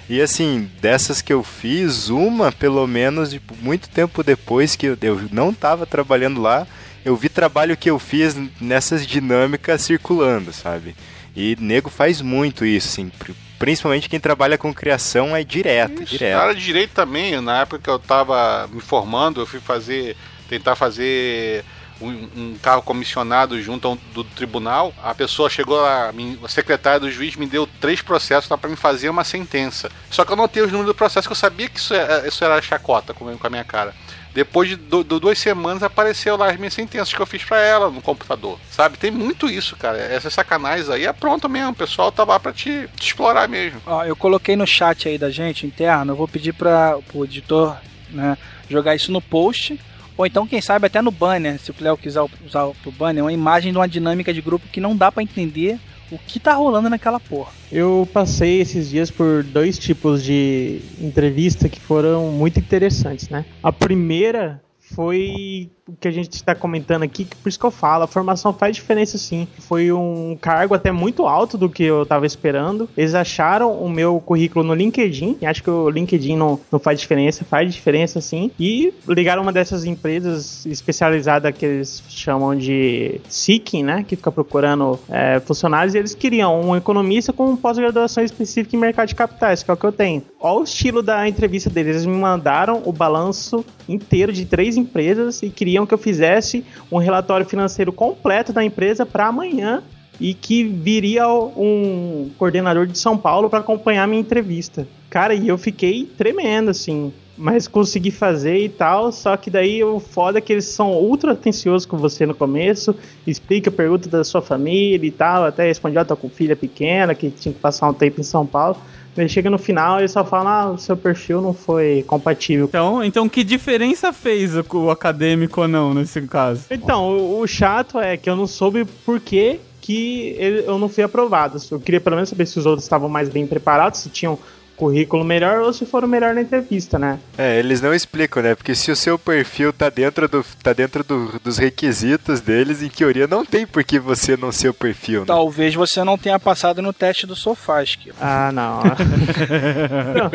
E assim, dessas que eu fiz, uma, pelo menos, tipo, muito tempo depois que eu, eu não tava trabalhando lá, eu vi trabalho que eu fiz nessas dinâmicas circulando, sabe? E nego faz muito isso, assim. Principalmente quem trabalha com criação é direto, Isso, direto. Na área de direito também, na época que eu tava me formando, eu fui fazer. tentar fazer um, um carro comissionado junto ao, do tribunal. A pessoa chegou lá, me- a secretária do juiz me deu três processos para me fazer uma sentença. Só que eu não tenho os números do processo, que eu sabia que isso era, isso era chacota com, com a minha cara. Depois de du- du- duas semanas apareceu lá as minhas sentenças que eu fiz pra ela no computador. Sabe? Tem muito isso, cara. Essas sacanagens aí é pronto mesmo. O pessoal tá lá pra te, te explorar mesmo. Ó, eu coloquei no chat aí da gente, interno, eu vou pedir para o editor né, jogar isso no post. Ou então, quem sabe, até no banner, se o Léo quiser usar pro banner, uma imagem de uma dinâmica de grupo que não dá pra entender o que tá rolando naquela porra. Eu passei esses dias por dois tipos de entrevista que foram muito interessantes, né? A primeira foi que a gente está comentando aqui, que por isso que eu falo, a formação faz diferença sim. Foi um cargo até muito alto do que eu estava esperando. Eles acharam o meu currículo no LinkedIn, e acho que o LinkedIn não, não faz diferença, faz diferença sim. E ligaram uma dessas empresas especializadas que eles chamam de Seeking, né? Que fica procurando é, funcionários, e eles queriam um economista com pós-graduação específica em mercado de capitais, que é o que eu tenho. Olha o estilo da entrevista deles. Eles me mandaram o balanço inteiro de três empresas e queriam que eu fizesse um relatório financeiro completo da empresa para amanhã e que viria um coordenador de São Paulo para acompanhar minha entrevista. Cara, e eu fiquei tremendo assim, mas consegui fazer e tal, só que daí o foda é que eles são ultra atenciosos com você no começo, explica, pergunta da sua família e tal, até respondi, ó, tô com filha pequena que tinha que passar um tempo em São Paulo. Ele chega no final e só fala, ah, o seu perfil não foi compatível. Então, então que diferença fez o, o acadêmico ou não nesse caso? Então, o, o chato é que eu não soube por que, que eu não fui aprovado. Eu queria pelo menos saber se os outros estavam mais bem preparados, se tinham currículo melhor ou se foram melhor na entrevista, né? É, eles não explicam, né? Porque se o seu perfil tá dentro, do, tá dentro do- dos requisitos deles, em teoria não tem por que você não ser o perfil, né? Talvez você não tenha passado no teste do Sofasque. Ah, não. não.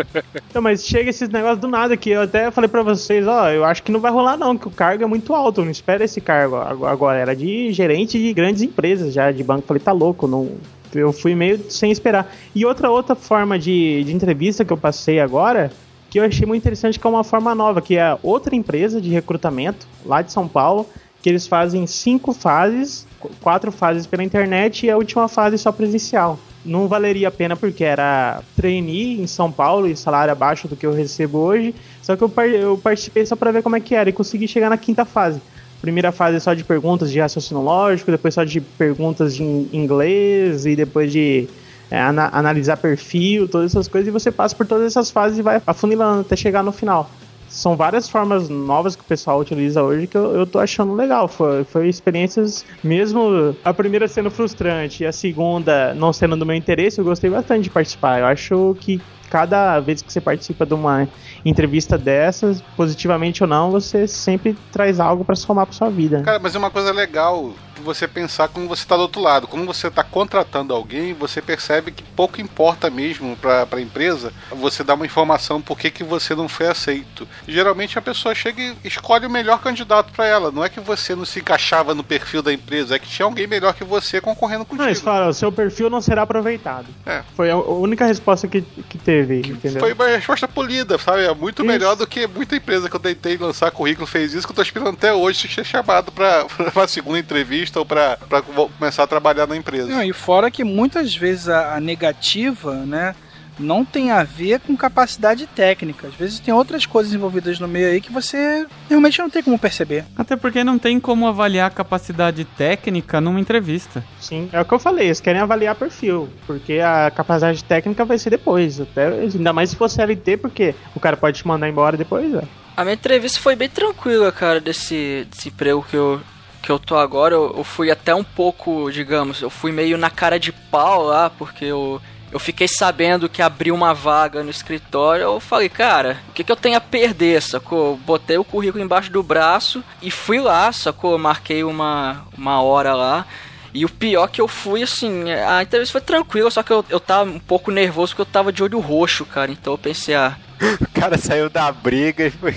Não, mas chega esses negócios do nada que eu até falei pra vocês, ó, eu acho que não vai rolar não, que o cargo é muito alto, não espera esse cargo. Agora agora era de gerente de grandes empresas já, de banco. Falei, tá louco, não... Eu fui meio sem esperar. E outra outra forma de, de entrevista que eu passei agora, que eu achei muito interessante, que é uma forma nova, que é outra empresa de recrutamento, lá de São Paulo, que eles fazem cinco fases, qu- quatro fases pela internet e a última fase só presencial. Não valeria a pena porque era trainee em São Paulo e salário abaixo do que eu recebo hoje. Só que eu, eu participei só para ver como é que era e consegui chegar na quinta fase. Primeira fase é só de perguntas de raciocínio lógico, depois só de perguntas de in- inglês e depois de é, ana- analisar perfil, todas essas coisas, e você passa por todas essas fases e vai afunilando até chegar no final. São várias formas novas que o pessoal utiliza hoje que eu, eu tô achando legal. Foi, foi experiências, mesmo a primeira sendo frustrante e a segunda não sendo do meu interesse, eu gostei bastante de participar. Eu acho que cada vez que você participa de uma entrevista dessas, positivamente ou não, você sempre traz algo para somar pra sua vida. Cara, mas é uma coisa legal você pensar como você tá do outro lado. Como você tá contratando alguém, você percebe que pouco importa mesmo pra, pra empresa você dar uma informação por que, que você não foi aceito. Geralmente a pessoa chega e escolhe o melhor candidato pra ela. Não é que você não se encaixava no perfil da empresa, é que tinha alguém melhor que você concorrendo contigo. Não, eles falaram, o seu perfil não será aproveitado. É. Foi a única resposta que, que teve, entendeu? Foi uma resposta polida, sabe? É muito Isso. melhor do que muita empresa que eu tentei lançar currículo fez isso, que eu tô esperando até hoje ser chamado pra, pra segunda entrevista ou pra, pra vo- começar a trabalhar na empresa. Não, e fora que muitas vezes a, a negativa, né? não tem a ver com capacidade técnica. Às vezes tem outras coisas envolvidas no meio aí que você realmente não tem como perceber. Até porque não tem como avaliar a capacidade técnica numa entrevista. Sim, é o que eu falei, eles querem avaliar perfil, porque a capacidade técnica vai ser depois, até, ainda mais se for CLT, porque o cara pode te mandar embora depois, é. A minha entrevista foi bem tranquila, cara, desse, desse emprego que eu, que eu tô agora. Eu, eu fui até um pouco, digamos, eu fui meio na cara de pau lá, porque eu, eu fiquei sabendo que abriu uma vaga no escritório. Eu falei, cara, o que, que eu tenho a perder, sacou? Botei o currículo embaixo do braço e fui lá, sacou? Marquei uma, uma hora lá. E o pior que eu fui, assim, a entrevista foi tranquila, só que eu, eu tava um pouco nervoso porque eu tava de olho roxo, cara. Então eu pensei, ah, O cara saiu da briga e foi.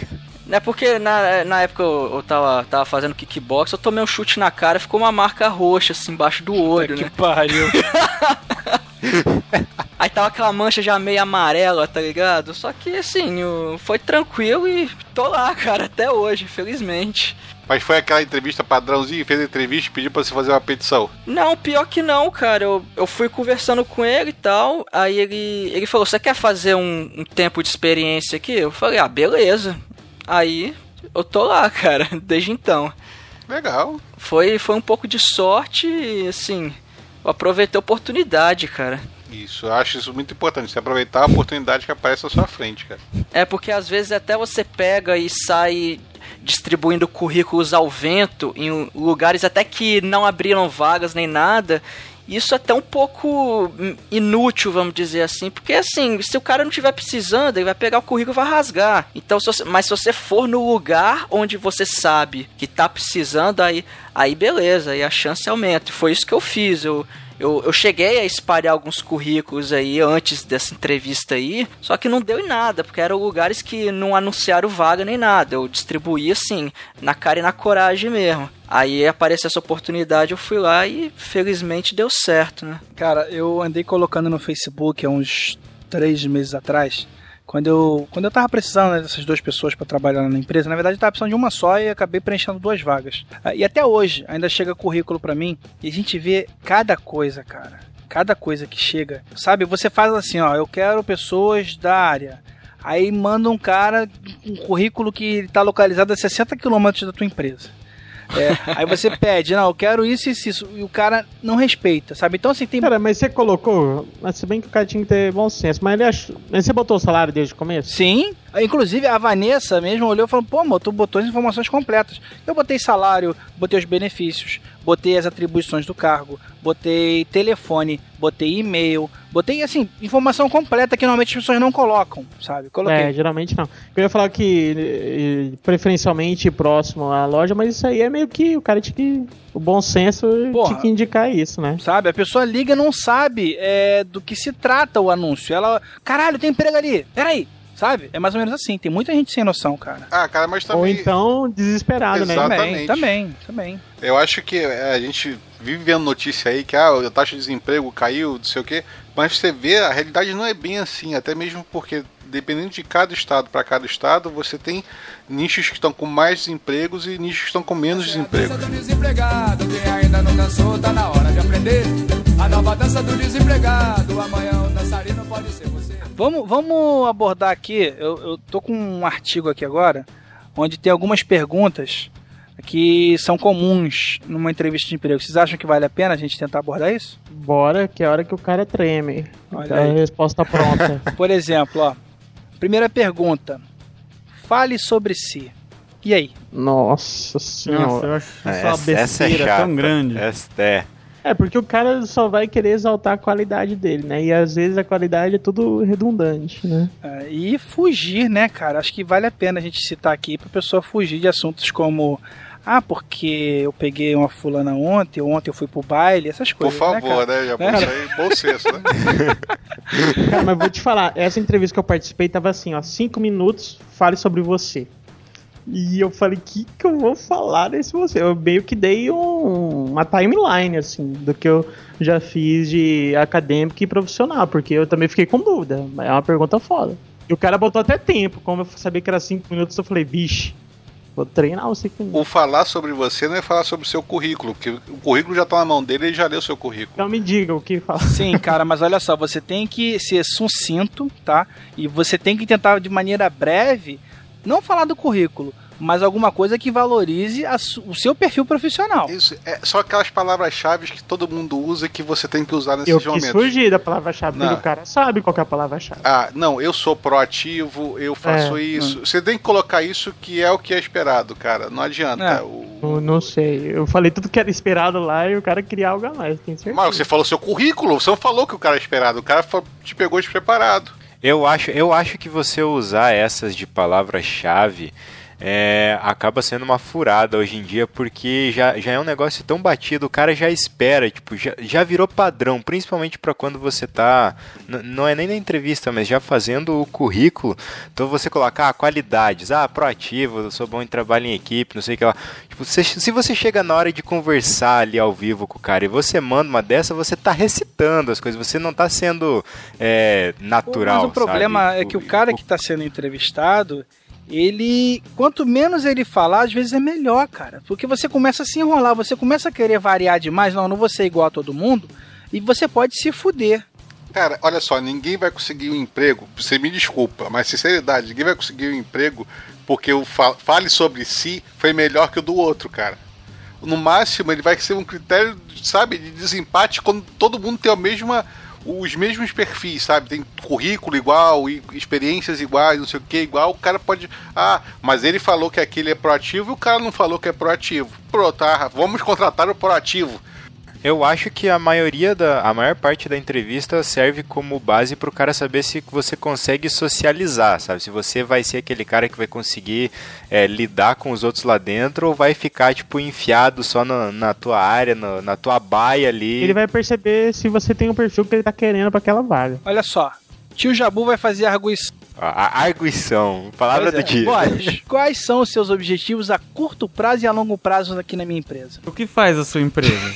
É porque na, na época eu, eu tava, tava fazendo kickbox, eu tomei um chute na cara, ficou uma marca roxa assim embaixo do olho, que né? pariu. Aí tava aquela mancha já meio amarela, tá ligado? Só que assim, foi tranquilo e tô lá, cara, até hoje, felizmente. Mas foi aquela entrevista padrãozinho, fez a entrevista e pediu pra você fazer uma petição. Não, pior que não, cara. Eu, eu fui conversando com ele e tal. Aí ele, ele falou: Você quer fazer um, um tempo de experiência aqui? Eu falei: Ah, beleza. Aí eu tô lá, cara, desde então. Legal. Foi, foi um pouco de sorte e, assim, eu aproveitei a oportunidade, cara. Isso, eu acho isso muito importante. Você aproveitar a oportunidade que aparece na sua frente, cara. É porque às vezes até você pega e sai distribuindo currículos ao vento em lugares até que não abriram vagas nem nada. Isso é até um pouco hum, inútil, vamos dizer assim, porque assim, se o cara não estiver precisando, ele vai pegar o currículo e vai rasgar. Então, se você- mas se você for no lugar onde você sabe que tá precisando, aí, aí beleza, aí a chance aumenta. Foi isso que eu fiz. Eu, eu, eu cheguei a espalhar alguns currículos aí antes dessa entrevista aí, só que não deu em nada, porque eram lugares que não anunciaram vaga nem nada. Eu distribuí assim, na cara e na coragem mesmo. Aí apareceu essa oportunidade, eu fui lá e felizmente deu certo, né? Cara, eu andei colocando no Facebook há uns três meses atrás. Quando eu, quando eu tava precisando né, dessas duas pessoas para trabalhar na empresa, na verdade eu tava precisando de uma só e acabei preenchendo duas vagas. Ah, E até hoje ainda chega currículo para mim e a gente vê cada coisa, cara. Cada coisa que chega. Sabe, você faz assim, ó, eu quero pessoas da área. Aí manda um cara um currículo que tá localizado a 60 quilômetros da tua empresa. É, aí você pede, não, eu quero isso e isso, isso. E o cara não respeita, sabe? Então, assim, tem. Cara, mas você colocou, mas se bem que o cara tinha que ter bom senso, mas ele achou, mas você botou o salário desde o começo? Sim. Inclusive, a Vanessa mesmo olhou e falou: pô, amor, tu botou as informações completas. Eu botei salário, botei os benefícios, botei as atribuições do cargo, botei telefone, botei e-mail, botei, assim, informação completa que normalmente as pessoas não colocam, sabe? Coloquei. É, geralmente não. Eu ia falar que eh, preferencialmente próximo à loja, mas isso aí é meio que o cara tinha que. O bom senso Porra. tinha que indicar isso, né? Sabe? A pessoa liga e não sabe é, do que se trata o anúncio. Ela, caralho, tem emprego ali, peraí. Sabe? É mais ou menos assim. Tem muita gente sem noção, cara. Ah, cara, mas também. Ou então desesperado, né? Exato. Também, Exatamente. também, também. Eu acho que é, a gente vive vendo notícia aí que ah, a taxa de desemprego caiu, não sei o quê, mas você vê, a realidade não é bem assim, até mesmo porque dependendo de cada estado para cada estado, você tem nichos que estão com mais desempregos e nichos que estão com menos desemprego. Dança do desempregado, quem ainda não dançou, tá na hora de aprender. A nova dança do desempregado, amanhã o dançarino pode ser você. Vamos, vamos abordar aqui. Eu, eu tô com um artigo aqui agora, onde tem algumas perguntas que são comuns numa entrevista de emprego. Vocês acham que vale a pena a gente tentar abordar isso? Bora, que é a hora que o cara treme. Olha a aí. resposta pronta. Por exemplo, ó. Primeira pergunta. Fale sobre si. E aí? Nossa Nossa, senhora. eu acho Essa, essa é chata. tão grande. Essa é. É, porque o cara só vai querer exaltar a qualidade dele, né? E às vezes a qualidade é tudo redundante, né? É, e fugir, né, cara? Acho que vale a pena a gente citar aqui pra pessoa fugir de assuntos como. Ah, porque eu peguei uma fulana ontem, ou ontem eu fui pro baile, essas Por coisas. favor, né, né? Já Né, pode sair bom senso, né? Cara, mas vou te falar, essa entrevista que eu participei tava assim, ó, cinco minutos, fale sobre você. E eu falei, que que eu vou falar desse você? Eu meio que dei um- uma timeline, assim, do que eu já fiz de acadêmico e profissional, porque eu também fiquei com dúvida. É uma pergunta foda. E o cara botou até tempo, como eu sabia que era cinco minutos, eu falei, vixe, Vou treinar você com O falar sobre você não é falar sobre o seu currículo, porque o currículo já tá na mão dele e ele já leu o seu currículo. Então me diga o que falar. Sim, cara, mas olha só, você tem que ser sucinto, tá? E você tem que tentar de maneira breve não falar do currículo, mas alguma coisa que valorize a o seu perfil profissional. Isso, é só aquelas palavras-chave que todo mundo usa que você tem que usar nesses Eu quis momentos. fugir da palavra-chave, Não. porque o cara sabe qual que é a palavra-chave. Ah, não, eu sou proativo, eu faço É, isso. Você tem que colocar isso que é o que é esperado, cara. Não adianta. É. O- Eu não sei. Eu falei tudo que era esperado lá e o cara queria algo a mais, tem certeza. Mas você falou seu currículo, você não falou que o cara é esperado, o cara te pegou despreparado. Eu acho, eu acho que você usar essas de palavra-chave é, acaba sendo uma furada hoje em dia, porque já, já é um negócio tão batido, o cara já espera, tipo, já, já virou padrão, principalmente para quando você tá. Não é nem na entrevista, mas já fazendo o currículo. Então você colocar ah, qualidades, ah, proativo, eu sou bom em trabalho em equipe, não sei o que lá. Tipo, você- se você chega na hora de conversar ali ao vivo com o cara e você manda uma dessa, você tá recitando as coisas, você não tá sendo é, natural. Mas o problema sabe? é que o cara que está sendo entrevistado, ele. Quanto menos ele falar, às vezes é melhor, cara. Porque você começa a se enrolar, você começa a querer variar demais. Não, não vou ser igual a todo mundo. E você pode se fuder. Cara, olha só, ninguém vai conseguir um emprego, você me desculpa, mas sinceridade, ninguém vai conseguir um emprego porque o fa- fale sobre si foi melhor que o do outro, cara. No máximo, ele vai ser um critério, sabe, de desempate quando todo mundo tem a mesma, os mesmos perfis, sabe? Tem currículo igual, experiências iguais, não sei o que, igual. O cara pode. Ah, mas ele falou que aquele é proativo e o cara não falou que é proativo. Pronto, ah, vamos contratar o proativo. Eu acho que a maioria da, a maior parte da entrevista serve como base para o cara saber se você consegue socializar, sabe? Se você vai ser aquele cara que vai conseguir é, lidar com os outros lá dentro ou vai ficar tipo enfiado só na, na tua área, no- na tua baia ali. Ele vai perceber se você tem o perfil que ele tá querendo pra aquela vaga. Olha só. Tio Jabu vai fazer arguição. A, a arguição, palavra Pois do é. dia. Boris, quais são os seus objetivos a curto prazo e a longo prazo aqui na minha empresa? O que faz a sua empresa?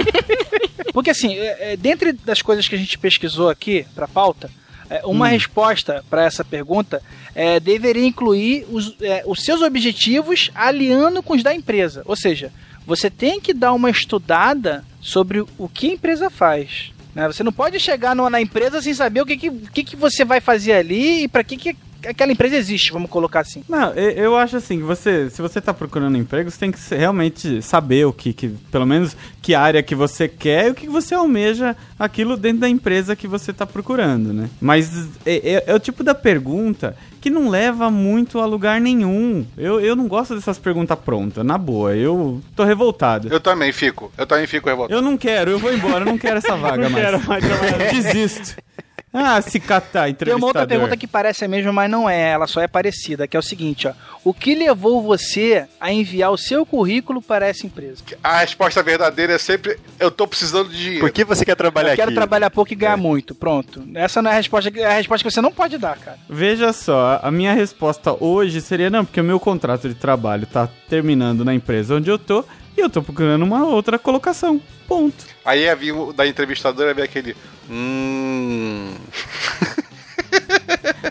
Porque assim, é, é, dentre das coisas que a gente pesquisou aqui para pauta, é, uma resposta para essa pergunta é, deveria incluir os, é, os seus objetivos aliando com os da empresa. Ou seja, você tem que dar uma estudada sobre o que a empresa faz. Né? Você não pode chegar na empresa sem saber o que, que, que, que você vai fazer ali e para que, que aquela empresa existe, vamos colocar assim. Não, eu, eu acho assim, que você, se você tá procurando emprego, você tem que realmente saber o que, que, pelo menos, que área que você quer e o que você almeja aquilo dentro da empresa que você tá procurando, né? Mas é, é- é o tipo da pergunta que não leva muito a lugar nenhum. Eu, eu não gosto dessas perguntas prontas, na boa. Eu tô revoltado. Eu também fico, eu também fico revoltado. Eu não quero, eu vou embora, eu não quero essa vaga Não mais. quero mais. Desisto. Ah, se catar, Tem entrevistador. uma outra pergunta que parece a mesma, mas não é. Ela só é parecida, que é o seguinte, ó. O que levou você a enviar o seu currículo para essa empresa? A resposta verdadeira é sempre: eu tô precisando de dinheiro. Por que você quer trabalhar Eu quero aqui? trabalhar pouco e ganhar muito. Pronto. Essa não é a resposta, é a resposta que você não pode dar, cara. Veja só, a minha resposta hoje seria não, porque o meu contrato de trabalho tá terminando na empresa onde eu tô e eu tô procurando uma outra colocação. Ponto. Aí ia vir o da entrevistadora, ia vir aquele. Hum.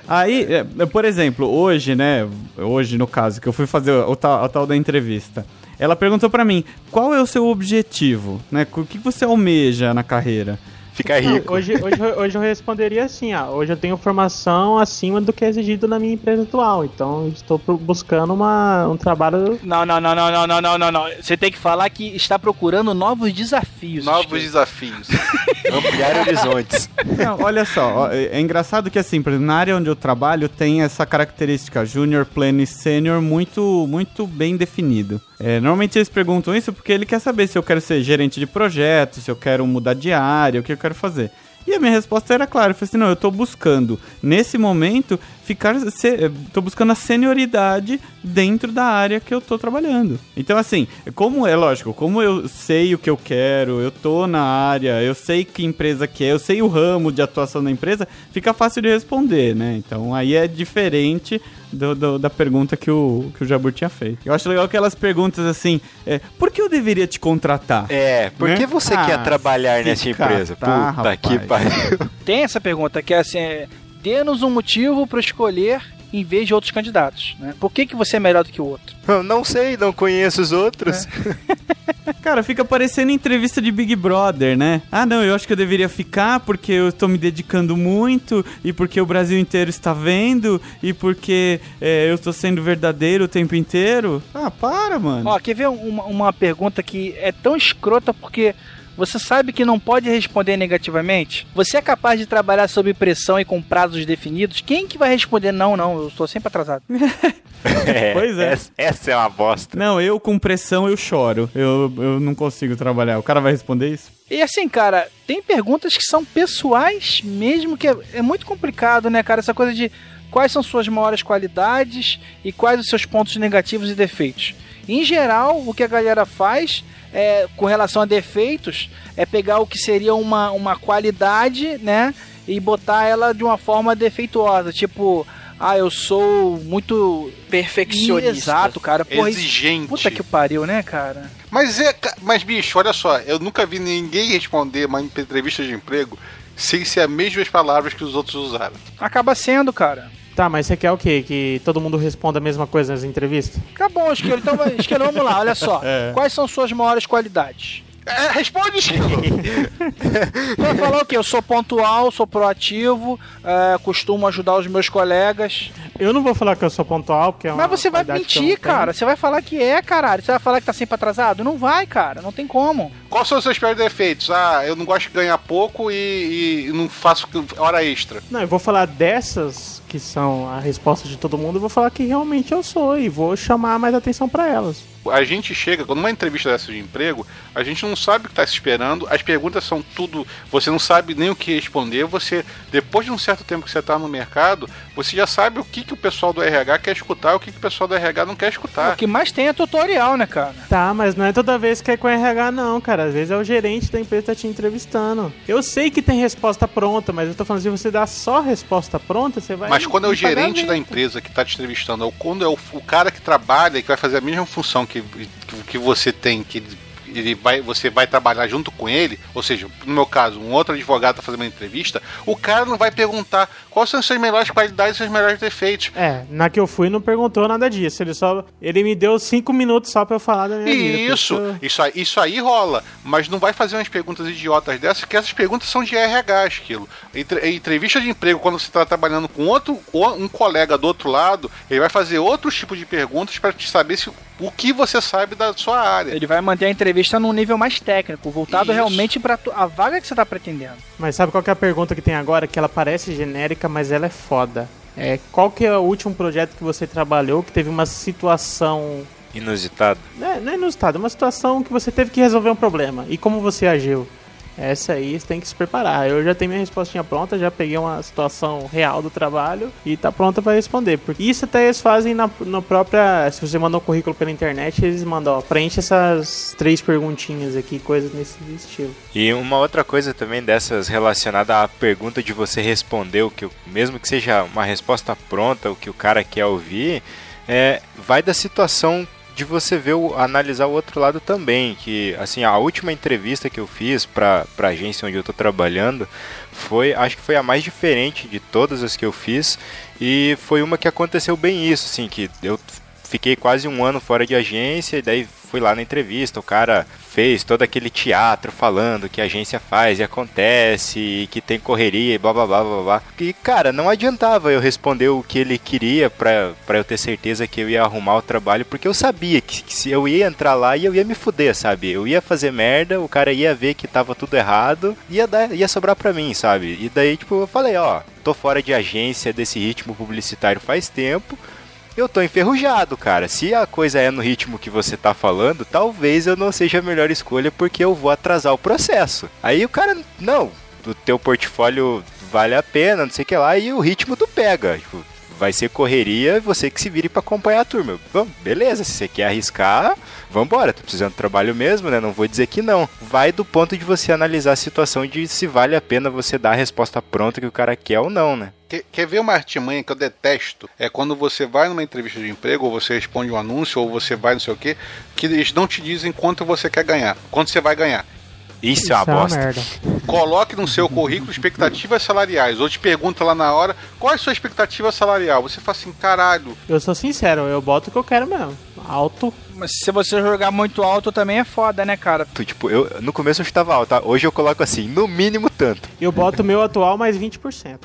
Aí, é, por exemplo, hoje, né, hoje no caso que eu fui fazer o tal, a tal da entrevista, ela perguntou pra mim, qual é o seu objetivo, né? O que você almeja na carreira? ficar rico. Hoje, hoje, hoje eu responderia assim, ó, hoje eu tenho formação acima do que é exigido na minha empresa atual, então estou buscando uma, um trabalho... Não, não, não, não, não, não, não, não, Você tem que falar que está procurando novos desafios. Novos que... desafios. Ampliar horizontes. Não, olha só, é, é engraçado que assim, na área onde eu trabalho tem essa característica júnior, pleno e sênior muito, muito bem definido. É, normalmente eles perguntam isso porque ele quer saber se eu quero ser gerente de projeto, se eu quero mudar de área, o que eu quero fazer. E a minha resposta era clara, eu falei assim, não, eu tô buscando, nesse momento, ficar, ser, tô buscando a senioridade dentro da área que eu tô trabalhando. Então, assim, como é lógico, como eu sei o que eu quero, eu tô na área, eu sei que empresa que é, eu sei o ramo de atuação da empresa, fica fácil de responder, né? Então, aí é diferente do- do- da pergunta que o, que o Jabur tinha feito. Eu acho legal aquelas perguntas assim, é, por que eu deveria te contratar? É, por Né? que você Ah, quer trabalhar nessa empresa? catar, Puta que rapaz. pariu. Tem essa pergunta que é assim, é, dê-nos um motivo para escolher em vez de outros candidatos. Né? Por que, que você é melhor do que o outro? Eu não sei, não conheço os outros. Cara, fica parecendo entrevista de Big Brother, né? Ah, não, eu acho que eu deveria ficar porque eu estou me dedicando muito e porque o Brasil inteiro está vendo e porque é, eu estou sendo verdadeiro o tempo inteiro. Ah, para, mano. Ó, quer ver uma, uma pergunta que é tão escrota porque você sabe que não pode responder negativamente? Você é capaz de trabalhar sob pressão e com prazos definidos? Quem que vai responder não, não, eu estou sempre atrasado? É, Pois é. Essa, é uma bosta. Não, eu com pressão eu choro. Eu, eu não consigo trabalhar. O cara vai responder isso? E assim, cara, tem perguntas que são pessoais mesmo, que é, é muito complicado, né, cara? Essa coisa de quais são suas maiores qualidades e quais os seus pontos negativos e defeitos. Em geral, o que a galera faz é, com relação a defeitos é pegar o que seria uma, uma qualidade, né? E botar ela de uma forma defeituosa. Tipo, ah, eu sou muito Perfeccionista. Exato, cara. Porra, isso- Exigente. Puta que pariu, né, cara? Mas é, mas bicho, olha só, eu nunca vi ninguém responder uma entrevista de emprego sem ser as mesmas palavras que os outros usaram. Acaba sendo, cara. Tá, mas você quer o quê? Que todo mundo responda a mesma coisa nas entrevistas? Tá bom, Esquilo. Então, Esquilo, vamos lá, olha só. Quais são suas maiores qualidades? É, responde! Tu vai falar o quê? Eu sou pontual, sou proativo, é, costumo ajudar os meus colegas. Eu não vou falar que eu sou pontual, porque é uma Mas você vai mentir, cara. Você vai falar que é, caralho. Você vai falar que tá sempre atrasado? Não vai, cara. Não tem como. Quais são os seus piores defeitos? Ah, eu não gosto de ganhar pouco e, e não faço hora extra. Não, eu vou falar dessas que são a resposta de todo mundo, eu vou falar que realmente eu sou e vou chamar mais atenção pra elas. A gente chega, quando uma entrevista dessa de emprego, a gente não sabe o que está se esperando, as perguntas são tudo. Você não sabe nem o que responder. Você, depois de um certo tempo que você está no mercado, você já sabe o que, que o pessoal do RH quer escutar e o que, que o pessoal do RH não quer escutar. O que mais tem é tutorial, né, cara? Tá, mas não é toda vez que é com RH, não, cara. Às vezes é o gerente da empresa que tá te entrevistando. Eu sei que tem resposta pronta, mas eu tô falando, se você dá só resposta pronta, você vai. Mas quando é o gerente da empresa que está te entrevistando, ou quando é o, o cara que trabalha e que vai fazer a mesma função que, que, que você tem, que ele vai, você vai trabalhar junto com ele, ou seja, no meu caso, um outro advogado está fazendo uma entrevista, o cara não vai perguntar quais são as suas melhores qualidades e seus melhores defeitos. É, na que eu fui não perguntou nada disso. Ele só. Ele me deu cinco minutos só pra eu falar da minha vida. Isso, eu- isso, aí- isso aí rola, mas não vai fazer umas perguntas idiotas dessas, que essas perguntas são de RH, aquilo. Entre, entrevista de emprego, quando você está trabalhando com outro, ou um colega do outro lado, ele vai fazer outros tipos de perguntas para te saber se, o que você sabe da sua área. Ele vai manter a entrevista num nível mais técnico, voltado Isso. realmente pra tu- a vaga que você tá pretendendo. Mas sabe qual que é a pergunta que tem agora? Que ela parece genérica, mas ela é foda. É, qual que é o último projeto que você trabalhou que teve uma situação. Inusitado. Né, não é inusitada, uma situação que você teve que resolver um problema. E como você agiu? Essa aí você tem que se preparar. Eu já tenho minha respostinha pronta, já peguei uma situação real do trabalho e tá pronta pra responder. Porque isso até eles fazem na, na própria. Se você mandar um currículo pela internet, eles mandam, ó, preenche essas três perguntinhas aqui, coisas nesse estilo. E uma outra coisa também dessas relacionada à pergunta de você responder o que, mesmo que seja uma resposta pronta, o que o cara quer ouvir, é, vai da situação de você ver o, analisar o outro lado também, que assim, a última entrevista que eu fiz para a agência onde eu tô trabalhando foi, acho que foi a mais diferente de todas as que eu fiz e foi uma que aconteceu bem isso, assim, que eu fiquei quase um ano fora de agência e daí fui lá na entrevista, o cara fez todo aquele teatro falando que a agência faz e acontece e que tem correria e blá blá blá blá blá. E cara, não adiantava eu responder o que ele queria pra, eu ter certeza que eu ia arrumar o trabalho, porque eu sabia que, que se eu ia entrar lá e eu ia me fuder, sabe? Eu ia fazer merda, o cara ia ver que tava tudo errado, ia, ia sobrar pra mim, sabe? E daí, tipo, eu falei, ó, tô fora de agência desse ritmo publicitário faz tempo, eu tô enferrujado, cara. Se a coisa é no ritmo que você tá falando, talvez eu não seja a melhor escolha porque eu vou atrasar o processo. Aí o cara, não, o teu portfólio vale a pena, não sei o que lá, e o ritmo tu pega. Tipo, vai ser correria, você que se vire pra acompanhar a turma. Bom, beleza, se você quer arriscar, vambora, tô precisando de trabalho mesmo, né? Não vou dizer que não. Vai do ponto de você analisar a situação de se vale a pena você dar a resposta pronta que o cara quer ou não, né? Quer, quer ver uma artimanha que eu detesto? É quando você vai numa entrevista de emprego, ou você responde um anúncio, ou você vai não sei o quê, que eles não te dizem quanto você quer ganhar, quanto você vai ganhar. Isso, é uma bosta. merda. Coloque no seu currículo expectativas salariais. Ou te pergunta lá na hora, qual é a sua expectativa salarial? Você fala assim, caralho, Eu sou sincero, eu boto o que eu quero mesmo. Alto. Mas se você jogar muito alto também é foda, né, cara? Tu, Tipo, eu, no começo eu estava alto, tá? Hoje eu coloco assim, no mínimo tanto. Eu boto o meu atual mais 20%.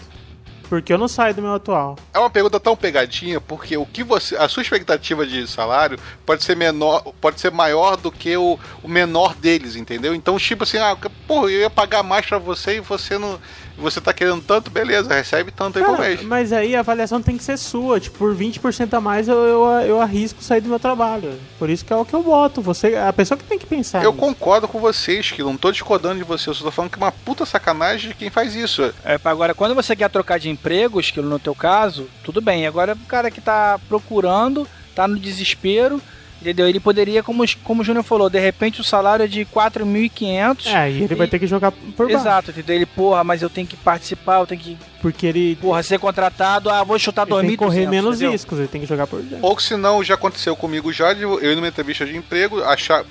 Porque eu não saio do meu atual. É uma pergunta tão pegadinha, porque o que você. A sua expectativa de salário pode ser menor, pode ser maior do que o, o menor deles, entendeu? Então, tipo assim, ah, pô, eu ia pagar mais pra você e você não. Você tá querendo tanto, beleza, recebe tanto aí por Cara, mês. mas aí a avaliação tem que ser sua. Tipo, por 20% a mais eu, eu, eu arrisco sair do meu trabalho. Por isso que é o que eu boto. Você, a pessoa que tem que pensar. Eu nisso. concordo com vocês, que não tô discordando de você, eu só tô falando que é uma puta sacanagem de quem faz isso. É, agora, quando você quer trocar de emprego, Esquilo, no teu caso, tudo bem. Agora, o cara que tá procurando, tá no desespero, entendeu? Ele poderia, como, como o Júnior falou, de repente o salário é de 4.500. É, e ele vai ter que jogar por baixo. Exato, entendeu? Ele, porra, mas eu tenho que participar, eu tenho que, Porque ele, porra, ser contratado, ah, vou chutar ele tem que 2.200. correr menos entendeu? riscos. Ele tem que jogar por dentro. Ou que senão já aconteceu comigo já, de eu ir numa entrevista de emprego, achar,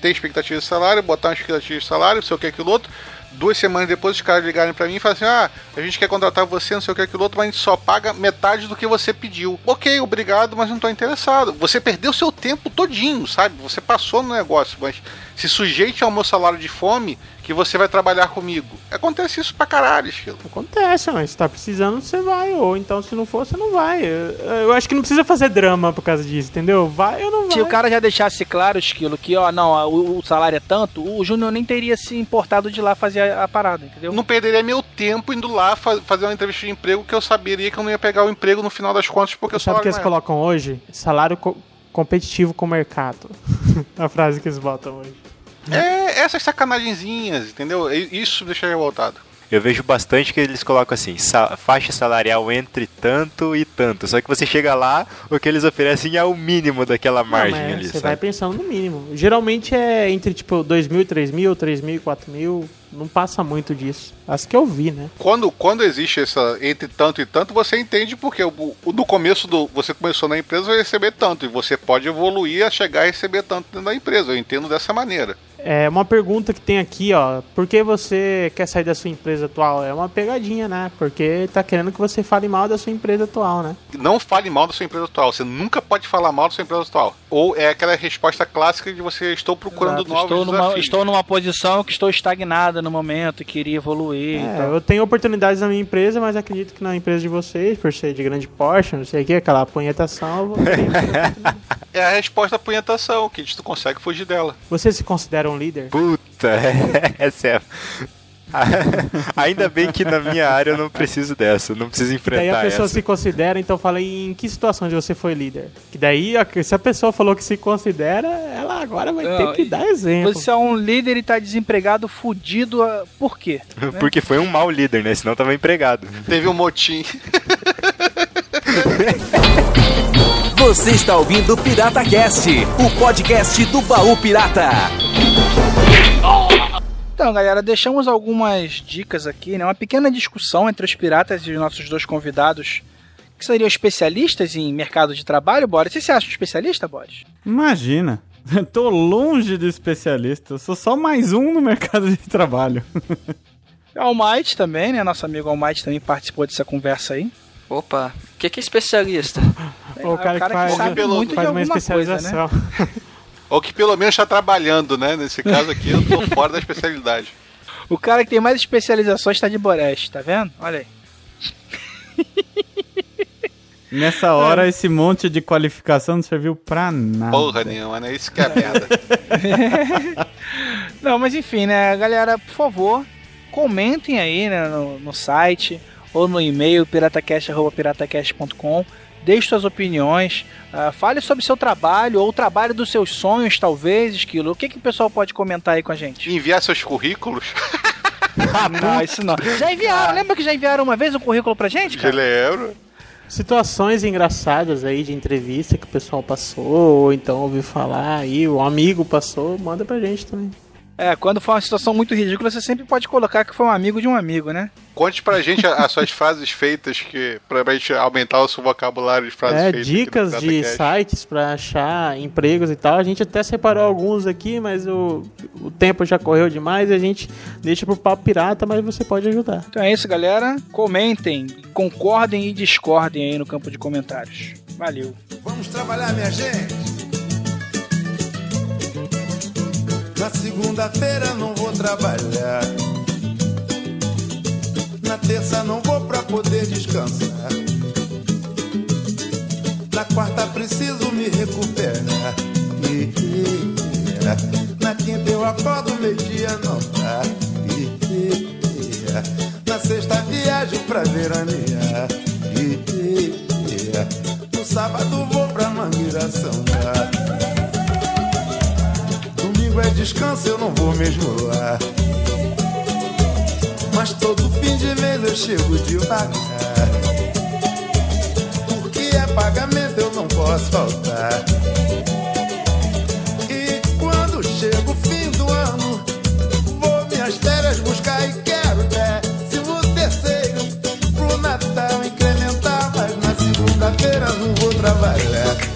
ter expectativa de salário, botar uma expectativa de salário, sei o que, aquilo outro. Duas semanas depois os caras ligarem pra mim e falarem assim: ah, a gente quer contratar você, não sei o que, aquilo outro, mas a gente só paga metade do que você pediu. Ok, obrigado, mas não tô interessado. Você perdeu seu tempo todinho, sabe? Você passou no negócio, mas se sujeite ao meu salário de fome que você vai trabalhar comigo. Acontece isso pra caralho, Esquilo. Acontece, mas se tá precisando, você vai. Ou então, se não for, você não vai. Eu, eu acho que não precisa fazer drama por causa disso, entendeu? Vai ou não vai. Se o cara já deixasse claro, Esquilo, que, ó, não, o, o salário é tanto, o Júnior nem teria se importado de ir lá fazer a, a parada, entendeu? Eu não perderia meu tempo indo lá fa- fazer uma entrevista de emprego que eu saberia que eu não ia pegar o emprego no final das contas porque eu Sabe o que eles é. colocam hoje? Salário co- competitivo com o mercado. a frase que eles botam hoje. É, essas sacanagenzinhas, entendeu? Isso deixa revoltado. Eu vejo bastante que eles colocam assim, sa- faixa salarial entre tanto e tanto. Só que você chega lá, o que eles oferecem é o mínimo daquela margem Não, ali, você vai sabe? pensando no mínimo. Geralmente é entre tipo 2 mil, 3 mil, 3 mil, 4 mil. Não passa muito disso. As que eu vi, né? Quando, quando existe essa entre tanto e tanto, você entende porque o, o- no começo do. Você começou na empresa vai receber tanto. E você pode evoluir a chegar a receber tanto da empresa. Eu entendo dessa maneira. É uma pergunta que tem aqui, ó. Por que você quer sair da sua empresa atual? É uma pegadinha, né? Porque tá querendo que você fale mal da sua empresa atual, né? Não fale mal da sua empresa atual. Você nunca pode falar mal da sua empresa atual. Ou é aquela resposta clássica de você estou procurando Exato, novos estou, numa, desafios. estou numa posição que estou estagnada no momento, queria evoluir e É, eu tenho oportunidades na minha empresa, mas acredito que na empresa de vocês, por ser de grande porte, não sei o que, aquela apunhetação, eu vou ter- É a resposta à punhetação, que tu consegue fugir dela. Você se considera um líder? Puta, essa é. Ainda bem que na minha área eu não preciso dessa, não preciso Daí enfrentar a pessoa essa. se considera, então fala em que situação de você foi líder. Que daí, a- se a pessoa falou que se considera, ela agora vai Não, ter que dar exemplo. Você é um líder e tá desempregado, fudido. ah, Por quê? Porque foi um mau líder, né? Senão tava empregado. Teve um motim. Você está ouvindo o Pirata Cast, o podcast do baú pirata. Então, galera, deixamos algumas dicas aqui, né? Uma pequena discussão entre os piratas e os nossos dois convidados, que seriam especialistas em mercado de trabalho, Boris. Você se acha um especialista, Boris? Imagina. Eu tô longe de especialista. Eu sou só mais um no mercado de trabalho. Almighty também, né? Nosso amigo Almighty também participou dessa conversa aí. Opa, o que, que é especialista? o cara, cara que faz, que sabe pelo- muito de faz uma alguma coisa, né? especialização. Ou que pelo menos está trabalhando, né? Nesse caso aqui, eu tô fora da especialidade. O cara que tem mais especializações tá de Boreste, tá vendo? Olha aí. Nessa hora, esse monte de qualificação não serviu pra nada. Porra nenhuma, né? Isso que é a merda. Não, mas enfim, né, galera, por favor, comentem aí né, no, no site ou no e-mail piratacast.piratacast.com. Deixe suas opiniões, ah, fale sobre seu trabalho ou o trabalho dos seus sonhos, talvez, Esquilo. O que, que o pessoal pode comentar aí com a gente? Enviar seus currículos. não, isso não. Já enviaram, lembra que já enviaram uma vez um currículo pra gente, Eu cara? lembro. Situações engraçadas aí de entrevista que o pessoal passou, ou então ouviu falar aí, o amigo passou, manda pra gente também. É, quando for uma situação muito ridícula, você sempre pode colocar que foi um amigo de um amigo, né? Conte pra gente as suas frases feitas que, pra gente aumentar o seu vocabulário de frases É, feitas. dicas de sites pra achar empregos e tal. A gente até separou alguns aqui, mas o, o tempo já correu demais e a gente deixa pro papo pirata, mas você pode ajudar. Então é isso, galera. Comentem, concordem e discordem aí no campo de comentários. Valeu. Vamos trabalhar, minha gente. Na segunda-feira não vou trabalhar. Na terça não vou pra poder descansar. Na quarta preciso me recuperar. Na quinta eu acordo meio-dia não dá. Na sexta viajo pra veranear. Descanso, eu não vou mesmo lá. Mas todo fim de mês eu chego devagar. Porque é pagamento, eu não posso faltar. E quando chega o fim do ano, vou minhas férias buscar e quero décimo terceiro pro Natal incrementar. Mas na segunda-feira não vou trabalhar.